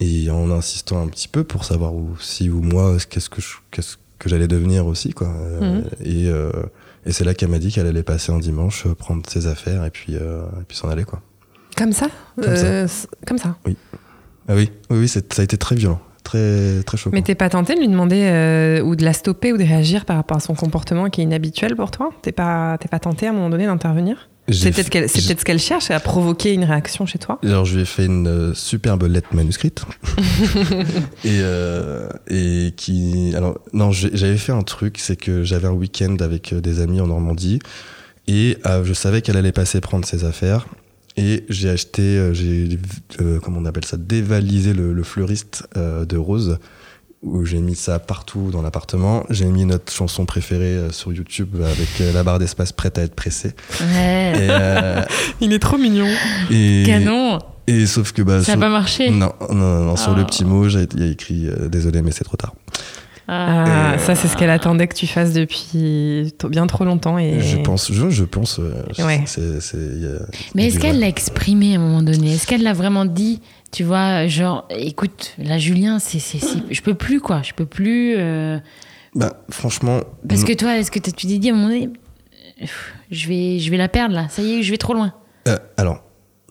Et en insistant un petit peu pour savoir où, si ou moi, qu'est-ce que qu'est-ce que j'allais devenir aussi, quoi. Euh, Mhm. Et, euh, et c'est là qu'elle m'a dit qu'elle allait passer un dimanche, prendre ses affaires et puis, et puis s'en aller, quoi. Comme ça Comme ça. Comme ça. Ah oui, oui, oui, ça a été très violent, très, très choquant. Mais t'es pas tenté de lui demander euh, ou de la stopper ou de réagir par rapport à son comportement qui est inhabituel pour toi? T'es pas, t'es pas tenté à un moment donné d'intervenir? C'est peut-être fait- ce qu'elle cherche, à provoquer une réaction chez toi? Alors je lui ai fait une euh, superbe lettre manuscrite. Et euh, et qui alors non j'avais fait un truc c'est que j'avais un week-end avec des amis en Normandie et je savais qu'elle allait passer prendre ses affaires et j'ai acheté euh, j'ai euh, comment on appelle ça dévalisé le, le fleuriste euh, de Rose où j'ai mis ça partout dans l'appartement j'ai mis notre chanson préférée euh, sur YouTube avec euh, la barre d'espace prête à être pressée Ouais. et, euh, Il est trop mignon. et, Canon. et sauf que bah Ça sur- n'a pas marché. non, non, non, non, sur Ah. le petit mot, il y a écrit euh, Désolé, mais c'est trop tard. Ah, Euh, ça, c'est ce qu'elle attendait que tu fasses depuis bien trop longtemps. Et... Je pense, je, je pense. euh, Ouais. a- Mais est-ce qu'elle l'a exprimé à un moment donné? Est-ce qu'elle l'a vraiment dit? Tu vois, genre, écoute, là, Julien, c'est, je peux plus, quoi. Je peux plus. euh, Bah, franchement. Parce que toi, est-ce que t'as- tu t'es dit à un moment donné, je vais, je vais la perdre là. Ça y est, je vais trop loin. Euh, alors,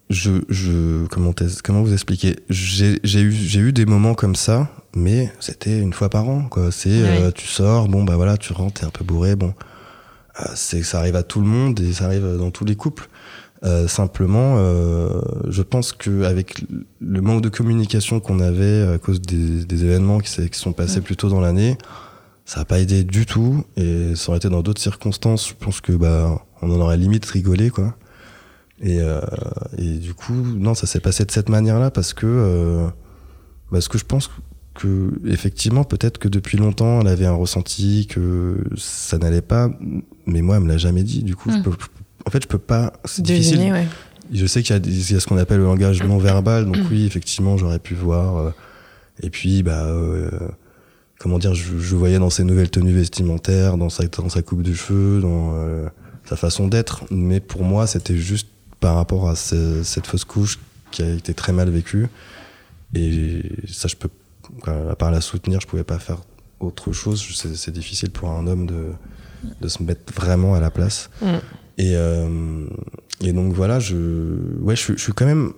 je, je, comment, comment vous expliquer? J'ai j'ai eu, j'ai eu des moments comme ça, mais c'était une fois par an. Quoi. C'est, euh, tu sors, bon, bah voilà, tu rentres, t'es un peu bourré, bon. Euh, c'est, ça arrive à tout le monde et ça arrive dans tous les couples. Euh, simplement, je pense qu'avec le manque de communication qu'on avait à cause des, des événements qui, sont passés plus tôt dans l'année, ça n'a pas aidé du tout. Et ça aurait été dans d'autres circonstances, je pense que bah on en aurait limite rigolé, quoi. Et, et du coup, non, ça s'est passé de cette manière-là parce que parce que je pense que effectivement, peut-être que depuis longtemps, elle avait un ressenti que ça n'allait pas, mais moi, elle me l'a jamais dit. Du coup, je Mm. peux, en fait, je peux pas. C'est difficile. Ouais. Je sais qu'il y a, y ce qu'on appelle le langage non verbal, donc oui, effectivement, j'aurais pu voir. euh, et puis, bah, euh, comment dire, je, je voyais dans ses nouvelles tenues vestimentaires, dans sa, dans sa coupe de cheveux, dans euh, sa façon d'être. Mais pour moi, c'était juste par rapport à ce- cette fausse couche qui a été très mal vécue. Et ça, je peux, à part la soutenir, je pouvais pas faire autre chose. C'est difficile pour un homme de, de se mettre vraiment à la place. Mm. Et, euh, et donc voilà, je, ouais, je, suis- je suis quand même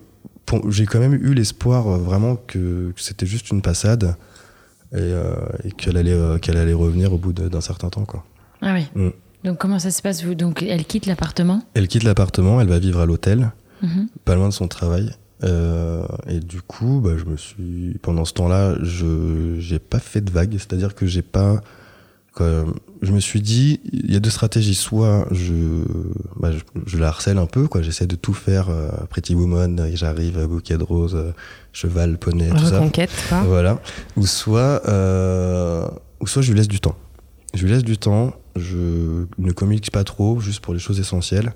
j'ai quand même eu l'espoir euh, vraiment que, que c'était juste une passade et, euh, et qu'elle allait, euh, qu'elle allait revenir au bout d'un certain temps. Quoi. Ah oui. Mm. Donc comment ça se passe vous? Donc elle quitte l'appartement? Elle quitte l'appartement, elle va vivre à l'hôtel, Mhm. pas loin de son travail. Euh, et du coup, bah, je me suis, pendant ce temps-là, je j'ai pas fait de vagues, c'est-à-dire que j'ai pas, je me suis dit, il y a deux stratégies. Soit je, bah, je, je la harcèle un peu, quoi, j'essaie de tout faire, euh, Pretty Woman, euh, j'arrive, bouquet de roses, euh, cheval, poney, tout ça. Quoi. Voilà. Ou soit, ou soit je lui laisse du temps. Je lui laisse du temps, je ne communique pas trop, juste pour les choses essentielles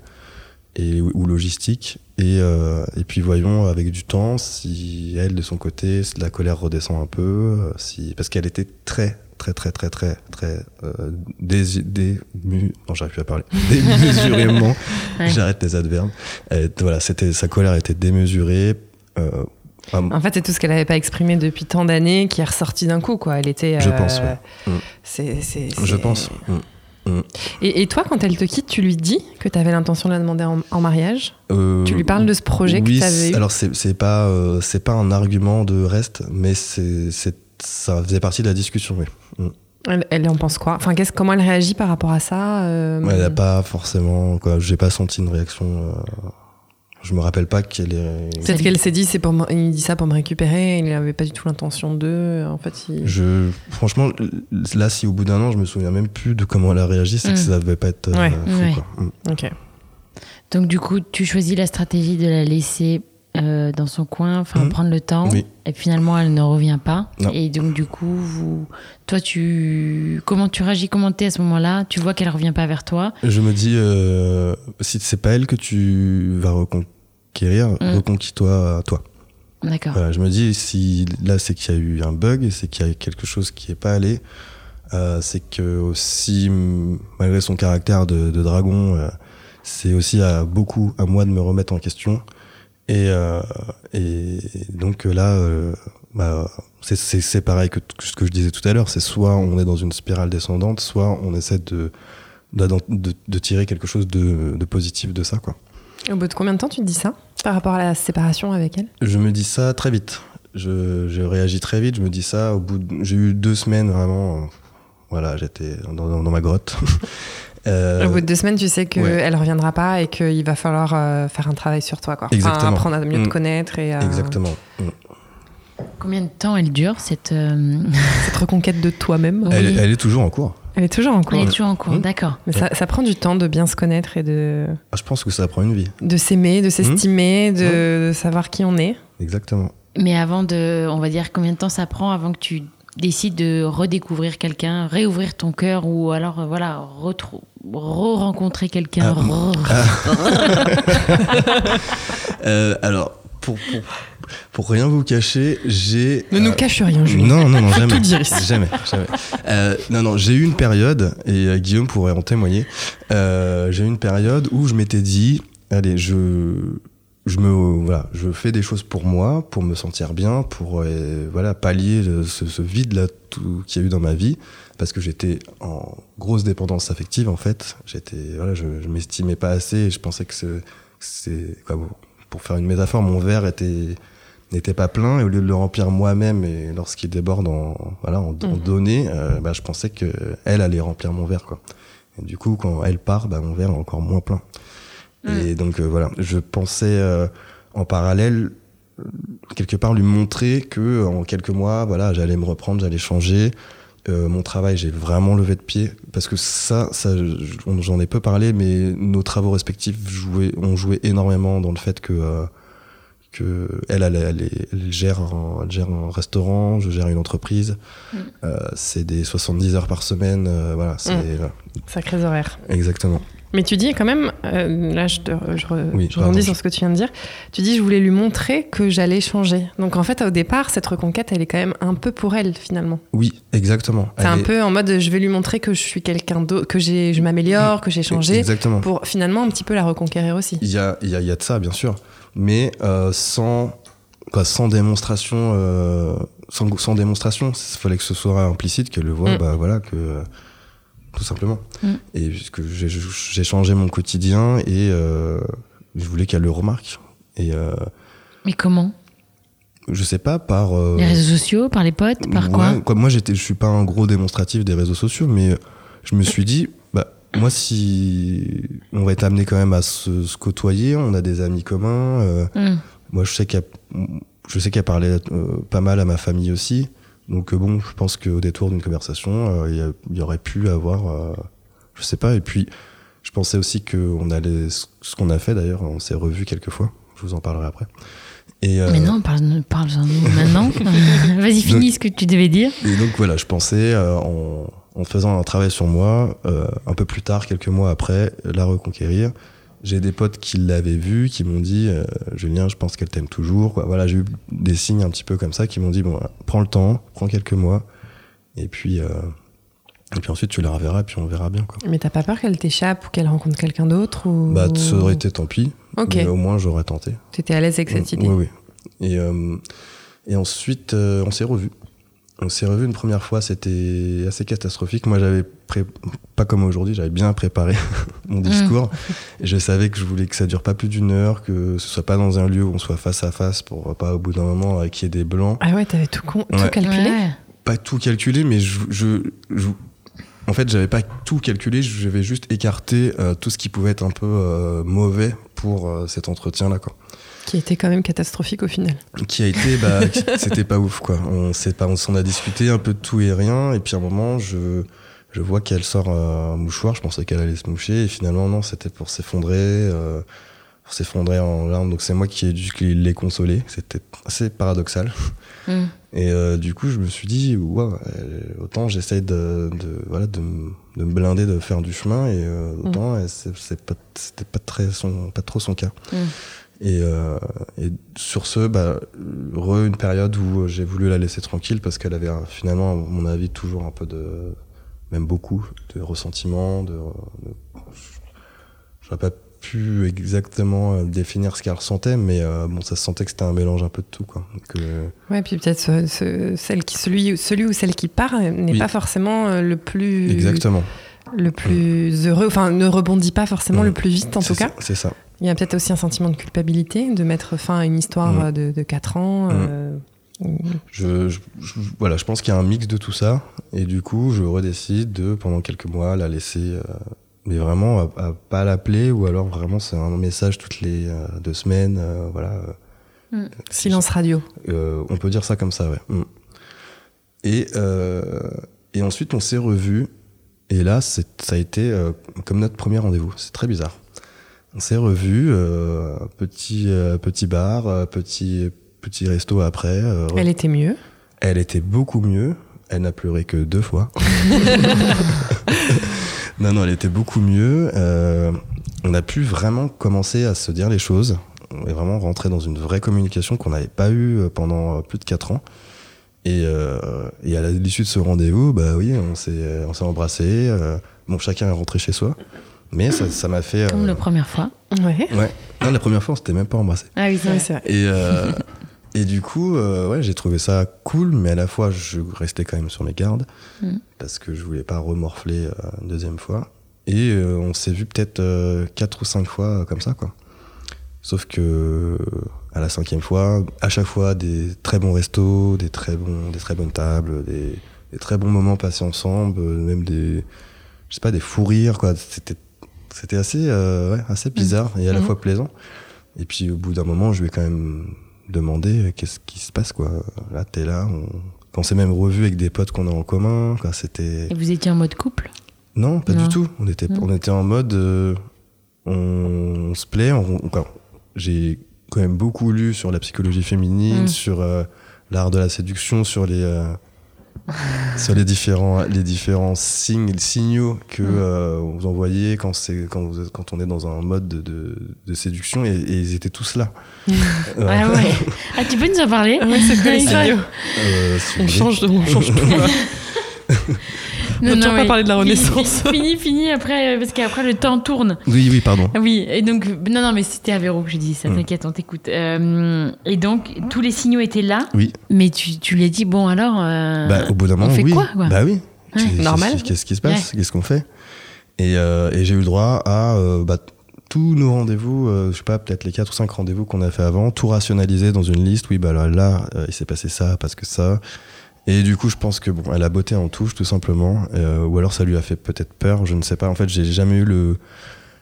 et, ou logistiques. Et, euh, et puis voyons avec du temps si elle, de son côté, la colère redescend un peu, euh, si, parce qu'elle était très, très, très, très, très, très euh, dés, dému- non, j'arrive plus à parler, démesurément, Ouais. j'arrête les adverbes. Elle- voilà, c'était, sa colère était démesurée. Euh, En fait, c'est tout ce qu'elle n'avait pas exprimé depuis tant d'années qui est ressorti d'un coup, quoi. Elle était. Je euh, pense, ouais. Mm. C'est, c'est- je pense. Mm. Et, et toi, quand elle te quitte, tu lui dis que tu avais l'intention de la demander en, en mariage? Euh, Tu lui parles de ce projet que tu avais eu? Alors c'est pas euh, c'est pas un argument de reste, mais c'est ça faisait partie de la discussion. Oui. Mm. elle, elle en pense quoi? Enfin, qu'est-ce, comment elle réagit par rapport à ça euh, Elle a pas forcément quoi. J'ai pas senti une réaction. Euh, je me rappelle pas qu'elle est. Peut-être qu'elle s'est dit, c'est pour me- il dit ça pour me récupérer. Il n'avait pas du tout l'intention de. En fait, il- Je franchement là si au bout d'un an je me souviens même plus de comment elle a réagi, c'est Mm. que ça devait pas être euh, Ouais. fou, Ouais. quoi. Mm. Ok. Donc du coup, tu choisis la stratégie de la laisser euh, dans son coin, enfin Mhm. prendre le temps. Oui. Et finalement, elle ne revient pas. Non. Et donc du coup, vous, toi, tu, comment tu réagis, comment t'es à ce moment-là? Tu vois qu'elle revient pas vers toi? Je me dis euh, si c'est pas elle que tu vas reconquérir, Mm. reconquis-toi toi. D'accord. Voilà, je me dis, si là c'est qu'il y a eu un bug, c'est qu'il y a quelque chose qui est pas allé, euh, c'est que aussi, malgré son caractère de, de dragon, euh, c'est aussi à beaucoup à moi de me remettre en question. Et, euh, et donc là, euh, bah, c'est- pareil que ce que je disais tout à l'heure, c'est soit on est dans une spirale descendante, soit on essaie de, de, de- de tirer quelque chose de, de positif de ça. Quoi. Au bout de combien de temps tu te dis ça par rapport à la séparation avec elle? Je me dis ça très vite. Je, je réagis très vite. Je me dis ça au bout. de- J'ai eu deux semaines vraiment. euh, Voilà, j'étais dans, dans- dans ma grotte. Euh, Au bout de deux semaines, tu sais qu'elle ouais. elle reviendra pas et qu'il va falloir euh, faire un travail sur toi. Quoi. Enfin, Exactement. apprendre à mieux te Mm. connaître et euh, Exactement. Mm. Combien de temps elle dure cette euh, cette reconquête de toi-même? Oui. Elle est toujours en cours. Elle est toujours en cours. Elle est toujours en cours, Mhm. d'accord. Mais ça, ça prend du temps de bien se connaître et de, Ah, je pense que ça prend une vie. de s'aimer, de s'estimer, Mmh. de, de savoir qui on est. Exactement. Mais avant de, on va dire combien de temps ça prend avant que tu décides de redécouvrir quelqu'un, réouvrir ton cœur ou alors euh, voilà retrou- re-rencontrer quelqu'un. Ah. re- Euh, alors, pour, pour, pour rien vous cacher, j'ai. Ne nous euh, cache rien, Julie. Non, non, non, jamais. Jamais, jamais. Euh, non, non, j'ai eu une période, et euh, Guillaume pourrait en témoigner, euh, j'ai eu une période où je m'étais dit, allez, je, je me, voilà, je fais des choses pour moi, pour me sentir bien, pour, voilà, pallier ce, ce vide-là tout- qu'il y a eu dans ma vie, parce que j'étais en grosse dépendance affective, en fait. J'étais, voilà, je, je m'estimais pas assez, et je pensais que c'est, c'est, quoi, bon, pour faire une métaphore, mon verre était, n'était pas plein et au lieu de le remplir moi-même et lorsqu'il déborde en voilà en, en Mhm. données euh, bah, je pensais que elle allait remplir mon verre quoi. Et du coup quand elle part bah, mon verre est encore moins plein. Et donc euh, voilà. Je pensais euh, en parallèle euh, quelque part lui montrer que en quelques mois voilà j'allais me reprendre j'allais changer. Euh, mon travail j'ai vraiment levé de pied. Parce que ça ça j'en ai peu parlé mais nos travaux respectifs jouaient ont joué énormément dans le fait que euh, que elle, elle, elle, est- elle gère un, elle gère un restaurant, je gère une entreprise. Mm. Euh, c'est des 70 heures par semaine, euh, voilà, c'est Mm. voilà, Sacrés horaires. exactement. Mais tu dis quand même, euh, là je, te- je, re- Oui, je rebondis sur ce que tu viens de dire, tu dis je voulais lui montrer que j'allais changer. Donc en fait au départ, cette reconquête, elle est quand même un peu pour elle finalement. Oui, exactement. C'est un est- peu en mode je vais lui montrer que je suis quelqu'un d'autre, que je m'améliore, que j'ai changé, Exactement. pour finalement un petit peu la reconquérir aussi. Il y a, il y, a, il y a de ça, bien sûr, mais euh, sans, quoi, sans démonstration, euh, sans, sans démonstration, il fallait que ce soit implicite, qu'elle le voit, Mm. bah voilà, que tout simplement. Mm. Et puisque j'ai j'ai changé mon quotidien et euh, je voulais qu'elle le remarque. Et, euh, Mais comment? Je sais pas, par. euh, Les réseaux sociaux, par les potes, par quoi? Ouais, quoi, Moi, j'étais, je suis pas un gros démonstratif des réseaux sociaux, mais je me suis dit, moi, si on va être amené quand même à se, se côtoyer, on a des amis communs. euh, Hmm. moi, je sais qu'elle, je sais qu'elle parlait euh, pas mal à ma famille aussi. Donc euh, bon, je pense qu'au détour d'une conversation, euh, il y a- il y, aurait pu avoir, euh, je sais pas. Et puis, je pensais aussi qu'on allait, ce qu'on a fait d'ailleurs, on s'est revu quelques fois. Je vous en parlerai après. Et, euh, Mais non, parle- parle-en nous maintenant. Vas-y, finis ce que tu devais dire. Et donc voilà, je pensais euh, en, en faisant un travail sur moi, euh, un peu plus tard, quelques mois après, la reconquérir. J'ai des potes qui l'avaient vu, qui m'ont dit euh, Julien, je pense qu'elle t'aime toujours. quoi. Voilà, j'ai eu des signes un petit peu comme ça qui m'ont dit bon, voilà, prends le temps, prends quelques mois, et puis euh, et puis ensuite tu la reverras, et puis on verra bien quoi. Mais t'as pas peur qu'elle t'échappe ou qu'elle rencontre quelqu'un d'autre ou... Bah ça aurait été tant pis, mais au moins j'aurais tenté. T'étais à l'aise avec cette idée. Oui, oui. Et, euh, et ensuite, euh, on s'est revus. On s'est revus une première fois, c'était assez catastrophique. Moi, j'avais pré- pas comme aujourd'hui, j'avais bien préparé mon discours. Et je savais que je voulais que ça dure pas plus d'une heure, que ce soit pas dans un lieu où on soit face à face pour pas au bout d'un moment euh, qu'il y ait des blancs. Ah ouais, t'avais tout, con- tout Ouais. calculé? Ouais. Pas tout calculé, mais je, je, je- en fait, j'avais pas tout calculé, j'avais juste écarté euh, tout ce qui pouvait être un peu euh, mauvais pour euh, cet entretien-là, quoi. Qui était quand même catastrophique au final. qui a été bah c'était pas ouf quoi on s'est pas on s'en a discuté un peu de tout et rien et puis à un moment je je vois qu'elle sort un mouchoir je pensais qu'elle allait se moucher et finalement non c'était pour s'effondrer euh, pour s'effondrer en larmes donc c'est moi qui ai dû les consoler c'était assez paradoxal Hmm. et euh, du coup je me suis dit euh, autant j'essaye de, de voilà de, me- de me blinder de faire du chemin et euh, autant c'est c'est pas c'était pas très son pas trop son cas Mm. Et, euh, et sur ce, bah, re une période où j'ai voulu la laisser tranquille parce qu'elle avait un- finalement, à mon avis, toujours un peu de, même beaucoup de ressentiment. De, de- je n'aurais pas pu exactement euh, définir ce qu'elle ressentait, mais euh, bon, ça se sentait que c'était un mélange un peu de tout, quoi. Donc, euh, Ouais, puis peut-être ce- ce- celle qui, celui, celui ou celle qui part n'est Oui. pas forcément euh, le plus, exactement. le plus heureux, enfin ne rebondit pas forcément Mm. le plus vite en tout ça- cas. C'est ça. Il y a peut-être aussi un sentiment de culpabilité de mettre fin à une histoire Mm. de, de 4 ans. Mm. euh, Je, je- je- voilà, je pense qu'il y a un mix de tout ça. Et du coup, je redécide de, pendant quelques mois, la laisser. euh, mais vraiment, à, à pas l'appeler, ou alors vraiment, c'est un message toutes les euh, deux semaines. euh, voilà. silence radio. Euh, on peut dire ça comme ça, ouais. Mm. Et, euh, et ensuite, on s'est revus. Et là, c'est- ça a été euh, comme notre premier rendez-vous. C'est très bizarre. On s'est revus, euh, petit, euh, petit bar, euh, petit, petit resto après. euh, Elle était mieux. elle était beaucoup mieux. Elle n'a pleuré que deux fois. non, non, elle était beaucoup mieux. Euh, on a pu vraiment commencer à se dire les choses. On est vraiment rentré dans une vraie communication qu'on n'avait pas eue pendant plus de quatre ans. Et, euh, et à l'issue de ce rendez-vous, bah oui, on s'est, on s'est embrassé. euh, bon, chacun est rentré chez soi. Mais ça, ça m'a fait. Comme euh, la première fois. Ouais. Ouais. Non, la première fois, on s'était même pas embrassé. Ah oui, c'est vrai. Et, euh, et du coup, euh, ouais, j'ai trouvé ça cool, mais à la fois, je restais quand même sur mes gardes Mm. parce que je voulais pas remorfler euh, une deuxième fois. Et euh, on s'est vu peut-être euh, quatre ou cinq fois euh, comme ça, quoi. Sauf que à la cinquième fois, à chaque fois, des très bons restos, des très bons, des très bonnes tables, des, des très bons moments passés ensemble, même des, je sais pas, des fous rires, quoi. C'était, c'était assez, euh, ouais, assez bizarre et à la Mhm. fois plaisant. Et puis au bout d'un moment, je lui ai quand même demandé euh, qu'est-ce qui se passe, quoi. Là, t'es là. On, on s'est même revu avec des potes qu'on a en commun. C'était. Et vous étiez en mode couple? Non, pas Non. du tout. On était, Mm. on était en mode. euh, on, on se plaît. on- enfin, J'ai quand même beaucoup lu sur la psychologie féminine, Mm. sur euh, l'art de la séduction, sur les. euh, sur les différents, les différents signes, les signaux que Mm. euh, vous envoyez quand, c'est, quand, vous êtes- quand on est dans un mode de, de, de séduction, et, et ils étaient tous là. Euh, Ah ouais. Ah, tu peux nous en parler Ouais, c'est quoi les signaux euh, On change, de, on change tout. On non, pas oui. parler de la Renaissance. Fini, fini, fini, après, parce qu'après le temps tourne. Oui, oui, pardon. Oui, et donc, non, non, mais c'était à Véro que j'ai dit ça, Mm. t'inquiète, on t'écoute. Euh, et donc, tous les signaux étaient là, Oui. mais tu, tu lui as dit, bon, alors. euh, Bah, au bout d'un moment, fait oui. quoi, quoi? Bah oui. Ouais. Normal. Qu'est-ce, qui se passe? Qu'est-ce qu'on fait? Et, euh, et j'ai eu le droit à euh, bah, tous nos rendez-vous, euh, je sais pas, peut-être les 4 ou 5 rendez-vous qu'on a fait avant, tout rationaliser dans une liste. Oui, bah là, là euh, il s'est passé ça parce que ça. Et du coup, je pense que bon, elle a botté en touche, tout simplement. Euh, ou alors ça lui a fait peut-être peur, je ne sais pas. En fait, j'ai jamais eu le.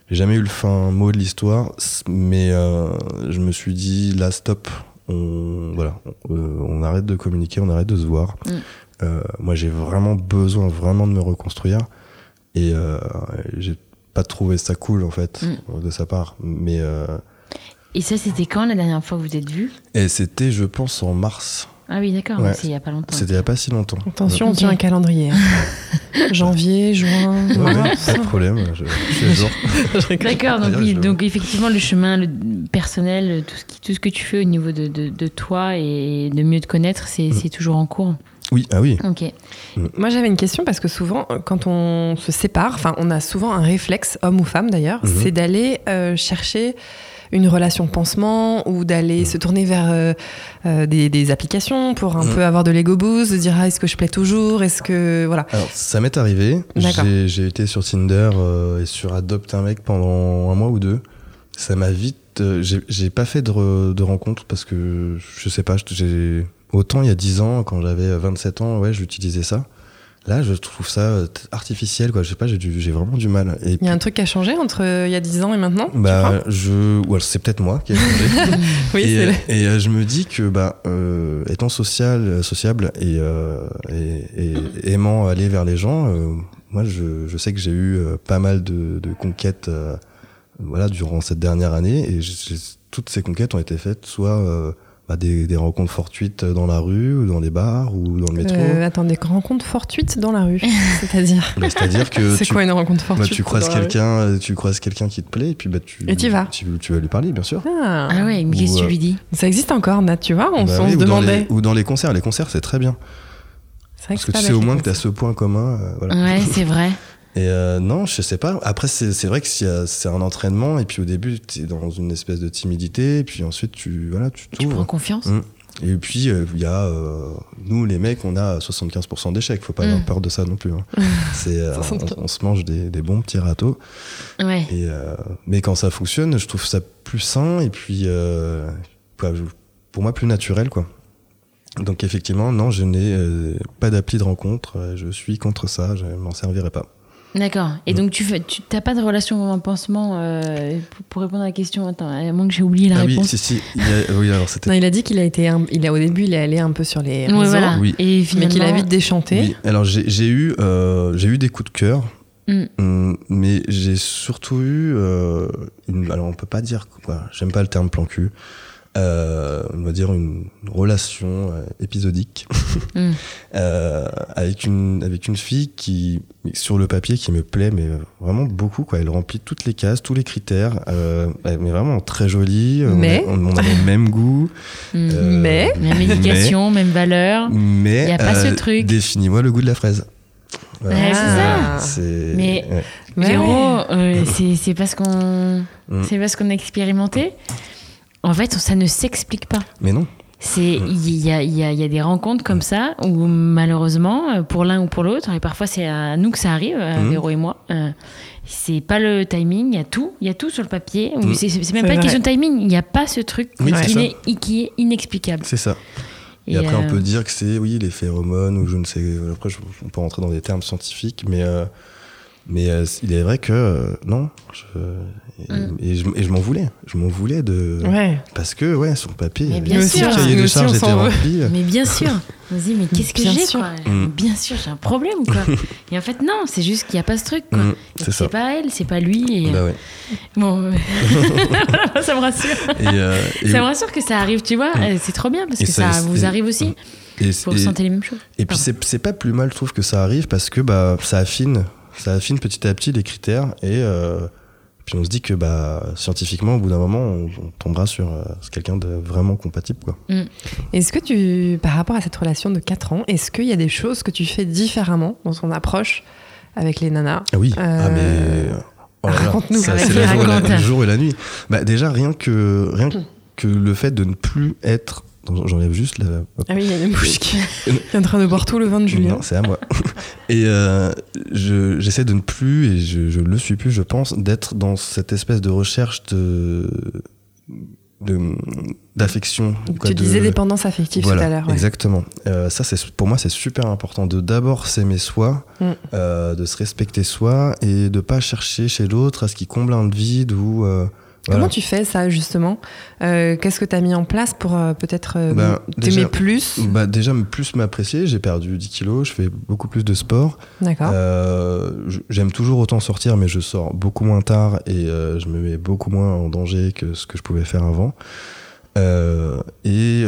J'ai jamais eu le fin mot de l'histoire, mais euh, je me suis dit là stop, on voilà, euh, on arrête de communiquer, on arrête de se voir. Mm. Euh, moi j'ai vraiment besoin vraiment de me reconstruire et euh, j'ai pas trouvé ça cool en fait de sa part. Mais euh, Et ça, c'était quand la dernière fois que vous êtes vus? et c'était je pense en mars. Ah oui, d'accord, Ouais. c'est il y a pas longtemps. C'était il y a pas si longtemps. Attention, on tient un calendrier. hein. Janvier, juin. Ouais, ouais, pas de problème, je, je suis à jour. D'accord, donc, D'ailleurs, oui, donc effectivement, le chemin le personnel, tout ce, qui, tout ce que tu fais au niveau de, de, de toi et de mieux te connaître, c'est Mm. c'est toujours en cours. Oui, ah oui. Ok. Moi, j'avais une question parce que souvent, euh, quand on se sépare, enfin, on a souvent un réflexe, homme ou femme d'ailleurs, Mhm. c'est d'aller euh, chercher une relation pansement ou d'aller Mhm. se tourner vers euh, euh, des, des applications pour un Mhm. peu avoir de l'ego boost, de dire ah, est-ce que je plais toujours, est-ce que voilà. Alors, ça m'est arrivé. J'ai été sur Tinder euh, et sur Adopt un mec pendant un mois ou deux. Ça m'a vite. j'ai pas fait de, re- de rencontres parce que je sais pas. j'ai Autant il y a 10 ans, quand j'avais 27 ans, ouais, j'utilisais ça. Là, je trouve ça euh, artificiel, quoi. Je sais pas, j'ai vraiment du mal. Il y a un truc qui a changé entre euh, il y a 10 ans et maintenant bah, je. Ou alors, c'est peut-être moi qui ai changé. Oui, et, c'est euh, le- et, euh, je me dis que bah euh, étant social sociable et, euh, et, et aimant aller vers les gens euh, moi je, je sais que j'ai eu pas mal de, de conquêtes voilà durant cette dernière année et toutes ces conquêtes ont été faites soit euh, bah, des, des rencontres fortuites dans la rue ou dans les bars ou dans le métro Euh, attends, des rencontres fortuites dans la rue, c'est-à-dire. Bah, c'est à dire que C'est tu, quoi une rencontre bah, fortuite tu croises dans quelqu'un euh, tu croises quelqu'un qui te plaît et puis bah tu Et vas. tu, tu vas lui parler bien sûr Ah, Ah ouais, mais qu'est-ce que tu lui dis Ça existe encore, Nat, tu vois On, Bah on se ou, dans demandait. les, ou dans les concerts les concerts c'est très bien C'est vrai Parce que c'est tu sais au moins que tu as ce point commun. euh, voilà. Ouais, c'est vrai. Et euh, non, je sais pas. Après, c'est c'est vrai que c'est un entraînement, et puis au début, tu es dans une espèce de timidité, et puis ensuite, tu voilà, tu Tu prends confiance. Mm. Et puis, euh, il y a. euh, nous, les mecs, on a 75% d'échecs. Faut pas Mm. avoir peur de ça non plus. hein. C'est, euh, 75. on, on se mange des, des bons petits râteaux. Ouais. Et, euh, mais quand ça fonctionne, je trouve ça plus sain, et puis, euh, pour moi, plus naturel, quoi. Donc effectivement, non, je n'ai pas d'appli de rencontre. Je suis contre ça. Je m'en servirai pas. D'accord. Et Mm. donc, tu t'as pas de relation en pansement euh, pour, pour répondre à la question Attends, à moins que j'ai oublié la ah oui, réponse. si, si. il a- oui, alors c'était Non, il a dit qu'il a été, un- il a au début, il est allé un peu sur les Ouais, réseaux, voilà. Oui. Et mais qu'il a vite déchanté. Oui, alors j'ai eu, euh, j'ai eu des coups de cœur, Mm. hum, mais j'ai surtout eu, euh, une, alors on peut pas dire j'aime pas le terme plan cul, euh, on va dire une relation euh, épisodique Mm. euh, avec une avec une fille qui sur le papier qui me plaît mais vraiment beaucoup quoi elle remplit toutes les cases tous les critères euh, elle est vraiment très jolie on Mais? a- on, on a le même goût Mais Même éducation, même valeur. mais Y a pas ce truc. définis-moi le goût de la fraise Voilà. Ouais, c'est Ah. C'est- Mais- ouais. Ouais, ouais. euh, c'est c'est parce qu'on Mm. c'est parce qu'on a expérimenté. En fait, ça ne s'explique pas. Mais non. C'est il y a, il y, a, il y a des rencontres comme ça où malheureusement euh, pour l'un ou pour l'autre et parfois c'est à nous que ça arrive, à Mhm. Véro et moi. euh, c'est pas le timing, il y a tout, il y a tout sur le papier. C'est même pas une question de timing, il n'y a pas ce truc Oui, qui, ça. n'est- qui est inexplicable. C'est ça. Et, après, euh, on peut dire que c'est, oui, les phéromones ou je ne sais. Après, je- on peut rentrer dans des termes scientifiques, mais, euh, mais euh, il est vrai que euh, non. Je, et, Mm. et je, et je m'en voulais. Je m'en voulais de. Ouais. Parce que, ouais, sur le papier, Mais il y bien sûr. cahier aussi, charges était rempli. Mais bien sûr, on se dit mais qu'est-ce que j'ai quoi Mm. Bien sûr, j'ai un problème ou quoi Et en fait non, c'est juste qu'il n'y a pas ce truc quoi. Mm, c'est ça. C'est pas elle, c'est pas lui. Et, Bah ouais. Bon, euh, ça me rassure. Et, euh, et- Ça me rassure que ça arrive, tu vois. Euh, C'est trop bien parce Et que ça- ça, vous arrive aussi. et- Vous et- ressentez les mêmes choses. Et puis c'est pas plus mal, je trouve, que ça arrive parce que bah ça affine, ça affine petit à petit les critères et euh, puis on se dit que bah scientifiquement, au bout d'un moment, on, on tombera sur euh, quelqu'un de vraiment compatible quoi. Est-ce que tu, par rapport à cette relation de 4 ans, est-ce qu'il y a des choses que tu fais différemment dans ton approche avec les nanas? Ah oui, Euh, ah mais oh raconte-nous. ça, c'est le jour, et la- raconte. le jour et la nuit. Bah déjà rien que rien que le fait de ne plus être J'enlève juste la. Ah oui, il y a une mouche qui est en train de boire tout le vin de Julien. Non, c'est à moi. et euh, je- j'essaie de ne plus, et je, je le suis plus, je pense, d'être dans cette espèce de recherche de de- d'affection. quoi, Tu de- disais dépendance affective voilà, tout à l'heure. ouais. Exactement. Euh, ça, c'est pour moi, c'est super important de d'abord s'aimer soi, Mm. euh, de se respecter soi et de pas chercher chez l'autre à ce qui comble un vide ou. Comment voilà. tu fais ça justement Euh, Qu'est-ce que tu as mis en place pour euh, peut-être euh, Ben, t'aimer plus? Bah, déjà, plus m'apprécier. J'ai perdu 10 kilos, je fais beaucoup plus de sport. D'accord. J'aime toujours autant sortir, mais je sors beaucoup moins tard et je me mets beaucoup moins en danger que ce que je pouvais faire avant. Et,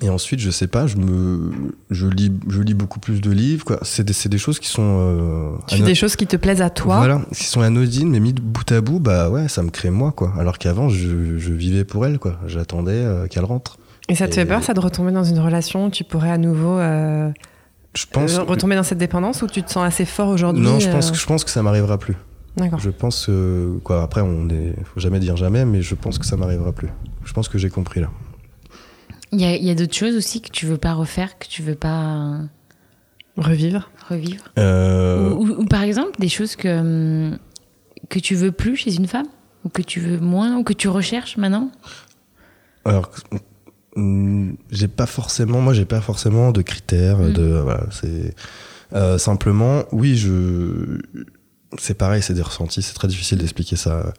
et ensuite, je sais pas, je, me, je, lis, je lis beaucoup plus de livres. quoi. C'est des, c'est des choses qui sont. euh, tu fais des choses qui te plaisent à toi. Voilà, qui sont anodines, mais mis de bout à bout, bah ouais, ça me crée moi, quoi. Alors qu'avant, je, je vivais pour elle, quoi. J'attendais euh, qu'elle rentre. Et ça te Et- fait peur, ça, de retomber dans une relation où tu pourrais à nouveau euh, Je pense. euh, retomber dans cette dépendance ou tu te sens assez fort aujourd'hui non, je pense, que, je pense que ça m'arrivera plus. D'accord. Je pense que, quoi, après, on est, faut jamais dire jamais, mais je pense que ça m'arrivera plus. Je pense que j'ai compris là. Il y a, il y a d'autres choses aussi que tu veux pas refaire, que tu veux pas Revivre. revivre. Euh, Ou, ou- ou par exemple, des choses que, hum, que tu veux plus chez une femme Ou que tu veux moins Ou que tu recherches maintenant? Alors, hum, j'ai pas forcément, moi, j'ai pas forcément de critères. Mm. De, voilà, c'est euh, simplement, oui, je, c'est pareil, c'est des ressentis. C'est très difficile d'expliquer ça,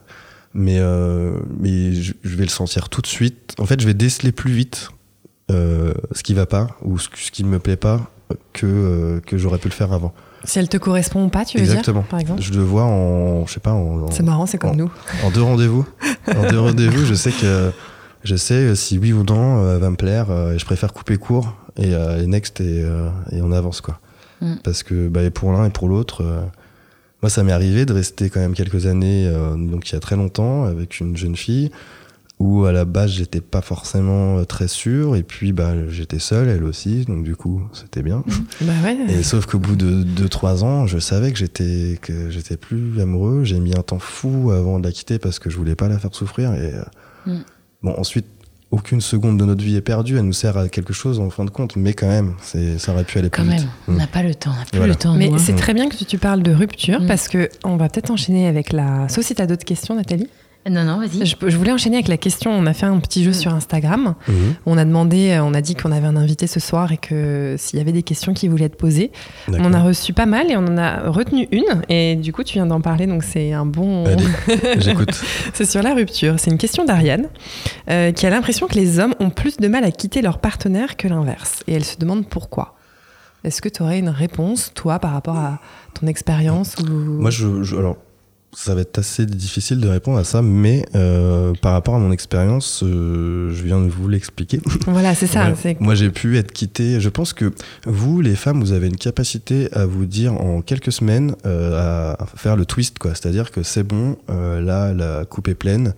mais euh, mais je, je vais le sentir tout de suite. En fait, je vais déceler plus vite euh, ce qui va pas ou ce, ce qui me plaît pas que euh, que j'aurais pu le faire avant. Si elle te correspond ou pas, tu veux Exactement. dire, par exemple Je le vois en, je sais pas, en, en- C'est marrant, c'est comme en- nous. en deux rendez-vous. en deux rendez-vous, je sais que je sais euh, si oui ou non euh, elle va me plaire. euh, et je préfère couper court et, euh, et next et, euh, et on avance quoi. Mm. Parce que bah, et pour l'un et pour l'autre, euh, moi ça m'est arrivé de rester quand même quelques années, euh, donc il y a très longtemps, avec une jeune fille où à la base j'étais pas forcément euh, très sûr et puis bah j'étais seul, elle aussi, donc du coup c'était bien. Bah ouais. Et sauf qu'au bout de 2-3 ans, je savais que j'étais que j'étais plus amoureux. J'ai mis un temps fou avant de la quitter parce que je voulais pas la faire souffrir. Et euh, Mm. bon, ensuite, aucune seconde de notre vie est perdue. Elle nous sert à quelque chose en fin de compte, mais quand même, c'est ça aurait pu aller plus Quand vite. même, on Mm. n'a pas le temps, on n'a plus Voilà. le temps. Mais hein. c'est très bien que tu parles de rupture Mm. parce que on va peut-être enchaîner avec la. Sauf si tu as d'autres questions, Nathalie. Non, non, vas-y. Je, je voulais enchaîner avec la question. On a fait un petit jeu Mm. sur Instagram. Mhm. On a demandé, euh, on a dit qu'on avait un invité ce soir et que s'il y avait des questions qui voulaient être posées, on en a reçu pas mal et on en a retenu une. Et du coup, tu viens d'en parler, donc c'est un bon. Allez, j'écoute. C'est sur la rupture. C'est une question d'Ariane euh, qui a l'impression que les hommes ont plus de mal à quitter leur partenaire que l'inverse. Et elle se demande pourquoi. Est-ce que tu aurais une réponse, toi, par rapport à ton expérience ou... Moi, je, je- alors, ça va être assez difficile de répondre à ça, mais euh, par rapport à mon expérience, euh, je viens de vous l'expliquer. Voilà, c'est ça. Ouais. Moi, j'ai pu être quitté. Je pense que vous, les femmes, vous avez une capacité à vous dire en quelques semaines euh, à faire le twist, quoi. C'est-à-dire que c'est bon, euh, là, la coupe est pleine,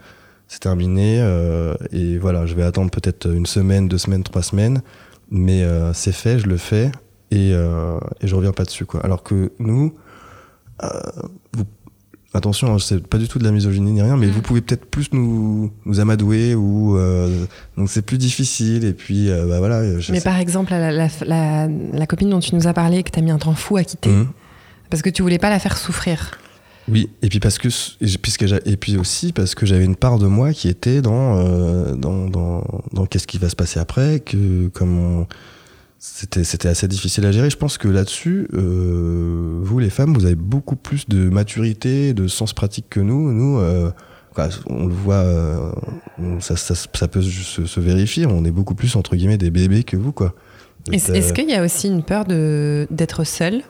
c'est terminé, euh, et voilà, je vais attendre peut-être une semaine, deux semaines, trois semaines, mais euh, c'est fait, je le fais, et, euh, et je reviens pas dessus, quoi. Alors que nous, euh, vous Attention, hein, c'est pas du tout de la misogynie ni rien, mais Mm. vous pouvez peut-être plus nous, nous amadouer ou euh, donc c'est plus difficile et puis euh, bah voilà. je Mais sais- par exemple, la, la, la- la copine dont tu nous as parlé, que tu as mis un temps fou à quitter, Mhm. parce que tu voulais pas la faire souffrir. Oui, et puis parce que puisque et puis aussi parce que j'avais une part de moi qui était dans euh, dans, dans, dans qu'est-ce qui va se passer après, que comme on- c'était c'était assez difficile à gérer. Je pense que là-dessus, euh, vous les femmes, vous avez beaucoup plus de maturité, de sens pratique que nous. Nous, euh, on le voit, euh, ça, ça, ça peut se, se vérifier. On est beaucoup plus entre guillemets des bébés que vous, quoi. Est-ce euh, qu'il y a aussi une peur de- d'être seule?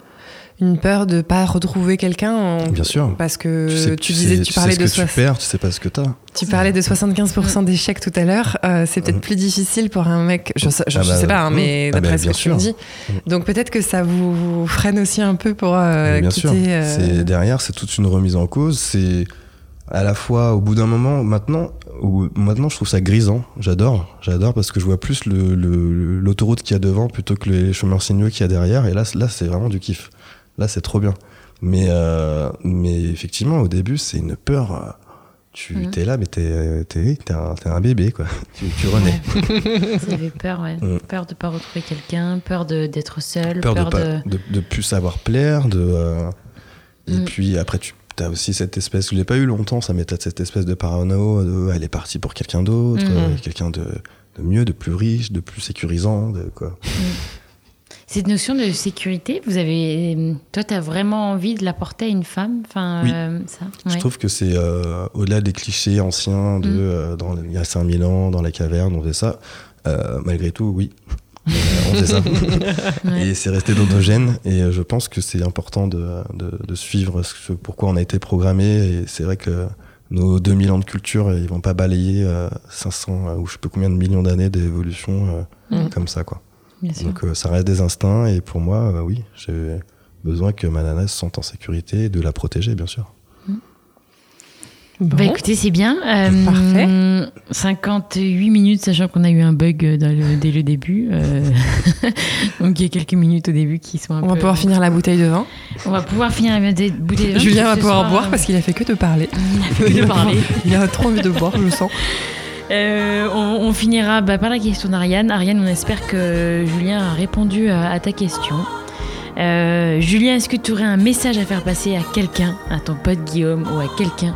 Une peur de pas retrouver quelqu'un en- Bien sûr. Parce que tu, sais, tu, tu disais, sais- tu sais parlais ce de que tu perds, tu sais pas ce que t'as. Tu parlais de 75% d'échecs tout à l'heure. Euh, c'est peut-être Mhm. plus difficile pour un mec. Je, sais- je- Ah je bah, sais pas, hein, mhm. mais Ah d'après bah, ce que tu me dis. Donc peut-être que ça vous freine aussi un peu pour euh, bien quitter. sûr. euh, C'est derrière, c'est toute une remise en cause. C'est à la fois au bout d'un moment, maintenant, où, maintenant je trouve ça grisant. J'adore, j'adore parce que je vois plus le- le- l'autoroute qu'il y a devant plutôt que les chemins sinueux qu'il y a derrière. Et là, là, c'est vraiment du kiff. Là, c'est trop bien. Mais, euh, mais effectivement, au début, c'est une peur. tu Mhm. es là, mais t'es t'es un, un bébé, quoi. Tu, tu renais. Avez peur, ouais. Mm. Peur de pas retrouver quelqu'un, peur d'être seul, Peur, peur, de, pas, de, de plus savoir plaire, de. euh, Et Mm. puis après, tu as aussi cette espèce, je l'ai pas eu longtemps, ça, mais t'as cette espèce de parano, de, elle est partie pour quelqu'un d'autre, Mhm. euh, quelqu'un de, de mieux, de plus riche, de plus sécurisant, de quoi. Cette notion de sécurité, vous avez, toi, tu as vraiment envie de l'apporter à une femme, enfin, Oui. euh, ça. Je ouais. trouve que c'est euh, au-delà des clichés anciens de Mm. euh, dans, il y a 5000 ans, dans la caverne, on faisait ça. Euh, malgré tout, oui. Euh, on faisait ça. Ouais. Et c'est resté dans nos gènes. Et euh, je pense que c'est important de, de, de suivre ce, pourquoi on a été programmé. Et c'est vrai que nos 2000 ans de culture, ils vont pas balayer euh, 500 euh, ou je sais pas combien de millions d'années d'évolution euh, Mm. comme ça, quoi. Bien sûr. Donc euh, ça reste des instincts. Et pour moi, euh, oui, j'ai besoin que ma nana se sente en sécurité et de la protéger, bien sûr. Bon. Bah écoutez, c'est bien. Euh, Parfait. 58 minutes, sachant qu'on a eu un bug dans le- dès le début. euh, Donc il y a quelques minutes au début qui sont un On peu... va pouvoir finir la bouteille de vin. On va pouvoir finir la bouteille de vin. Julien va pouvoir soir, boire parce qu'il a fait que de parler. Il a fait que de parler. Il a trop envie de boire, je le sens. Euh, on, finira bah, par la question d'Ariane. Ariane, on espère que Julien a répondu à, ta question. Euh, Julien, est-ce que tu aurais un message à faire passer à quelqu'un, à ton pote Guillaume ou à quelqu'un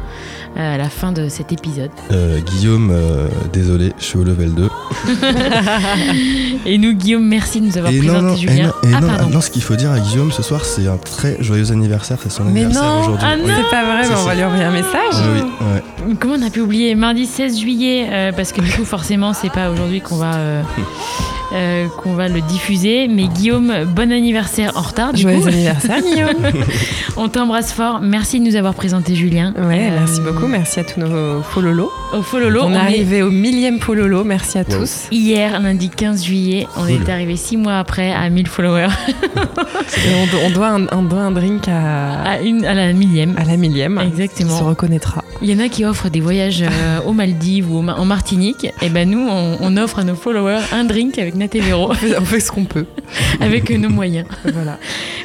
à la fin de cet épisode Euh, Guillaume, euh, désolé, je suis au level 2. Et nous, Guillaume, merci de nous avoir Et présenté non, non, et Julien. non, et ah, non, pardon. non, ce qu'il faut dire à Guillaume ce soir, c'est un très joyeux anniversaire, c'est son Mais anniversaire non, aujourd'hui. ah Oui. C'est pas vrai, mais on va lui envoyer un message. Oui, oui, ouais. Comment on a pu oublier Mardi 16 juillet, euh, parce que du coup, forcément, c'est pas aujourd'hui qu'on va, euh, qu'on va le diffuser. Mais Guillaume, bon anniversaire en retard. Du Joyeux coup. anniversaire, Guillaume. On t'embrasse fort. Merci de nous avoir présenté Julien. Ouais, Euh, merci beaucoup. Merci à tous nos follolos. Au Fololo, on on est arrivé au millième fololo. Merci à Wow. tous. hier, lundi 15 juillet. On Cool. est arrivé six mois après à 1000 followers. Et on, do- on doit un, on doit un drink à, À, une, à la millième. à la millième. Exactement. Se reconnaîtra. Il y en a qui offrent des voyages euh, aux Maldives ou en Martinique. Et ben nous, on, on offre à nos followers un drink avec Nat et Véro, On fait, on fait ce qu'on peut. avec nos moyens. Voilà.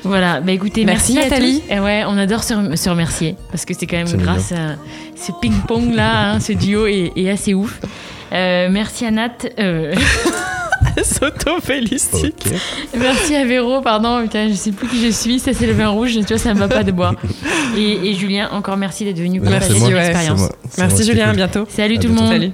Voilà, bah écoutez, Merci, merci, Nathalie. À tous. Et ouais, on adore se, se remercier parce que c'est quand même grâce à ce ping-pong là, hein, ce duo est, est assez ouf. Euh, merci à Nat, euh, S'auto-félicite. Merci à Véro, pardon, putain, je sais plus qui je suis, ça c'est le vin rouge, tu vois, ça me va pas de boire. Et, et Julien, encore merci d'être venu Merci, partager moi. ton ouais, C'est expérience. moi. C'est moi, Merci Julien, à bientôt. Salut À tout le monde. Salut.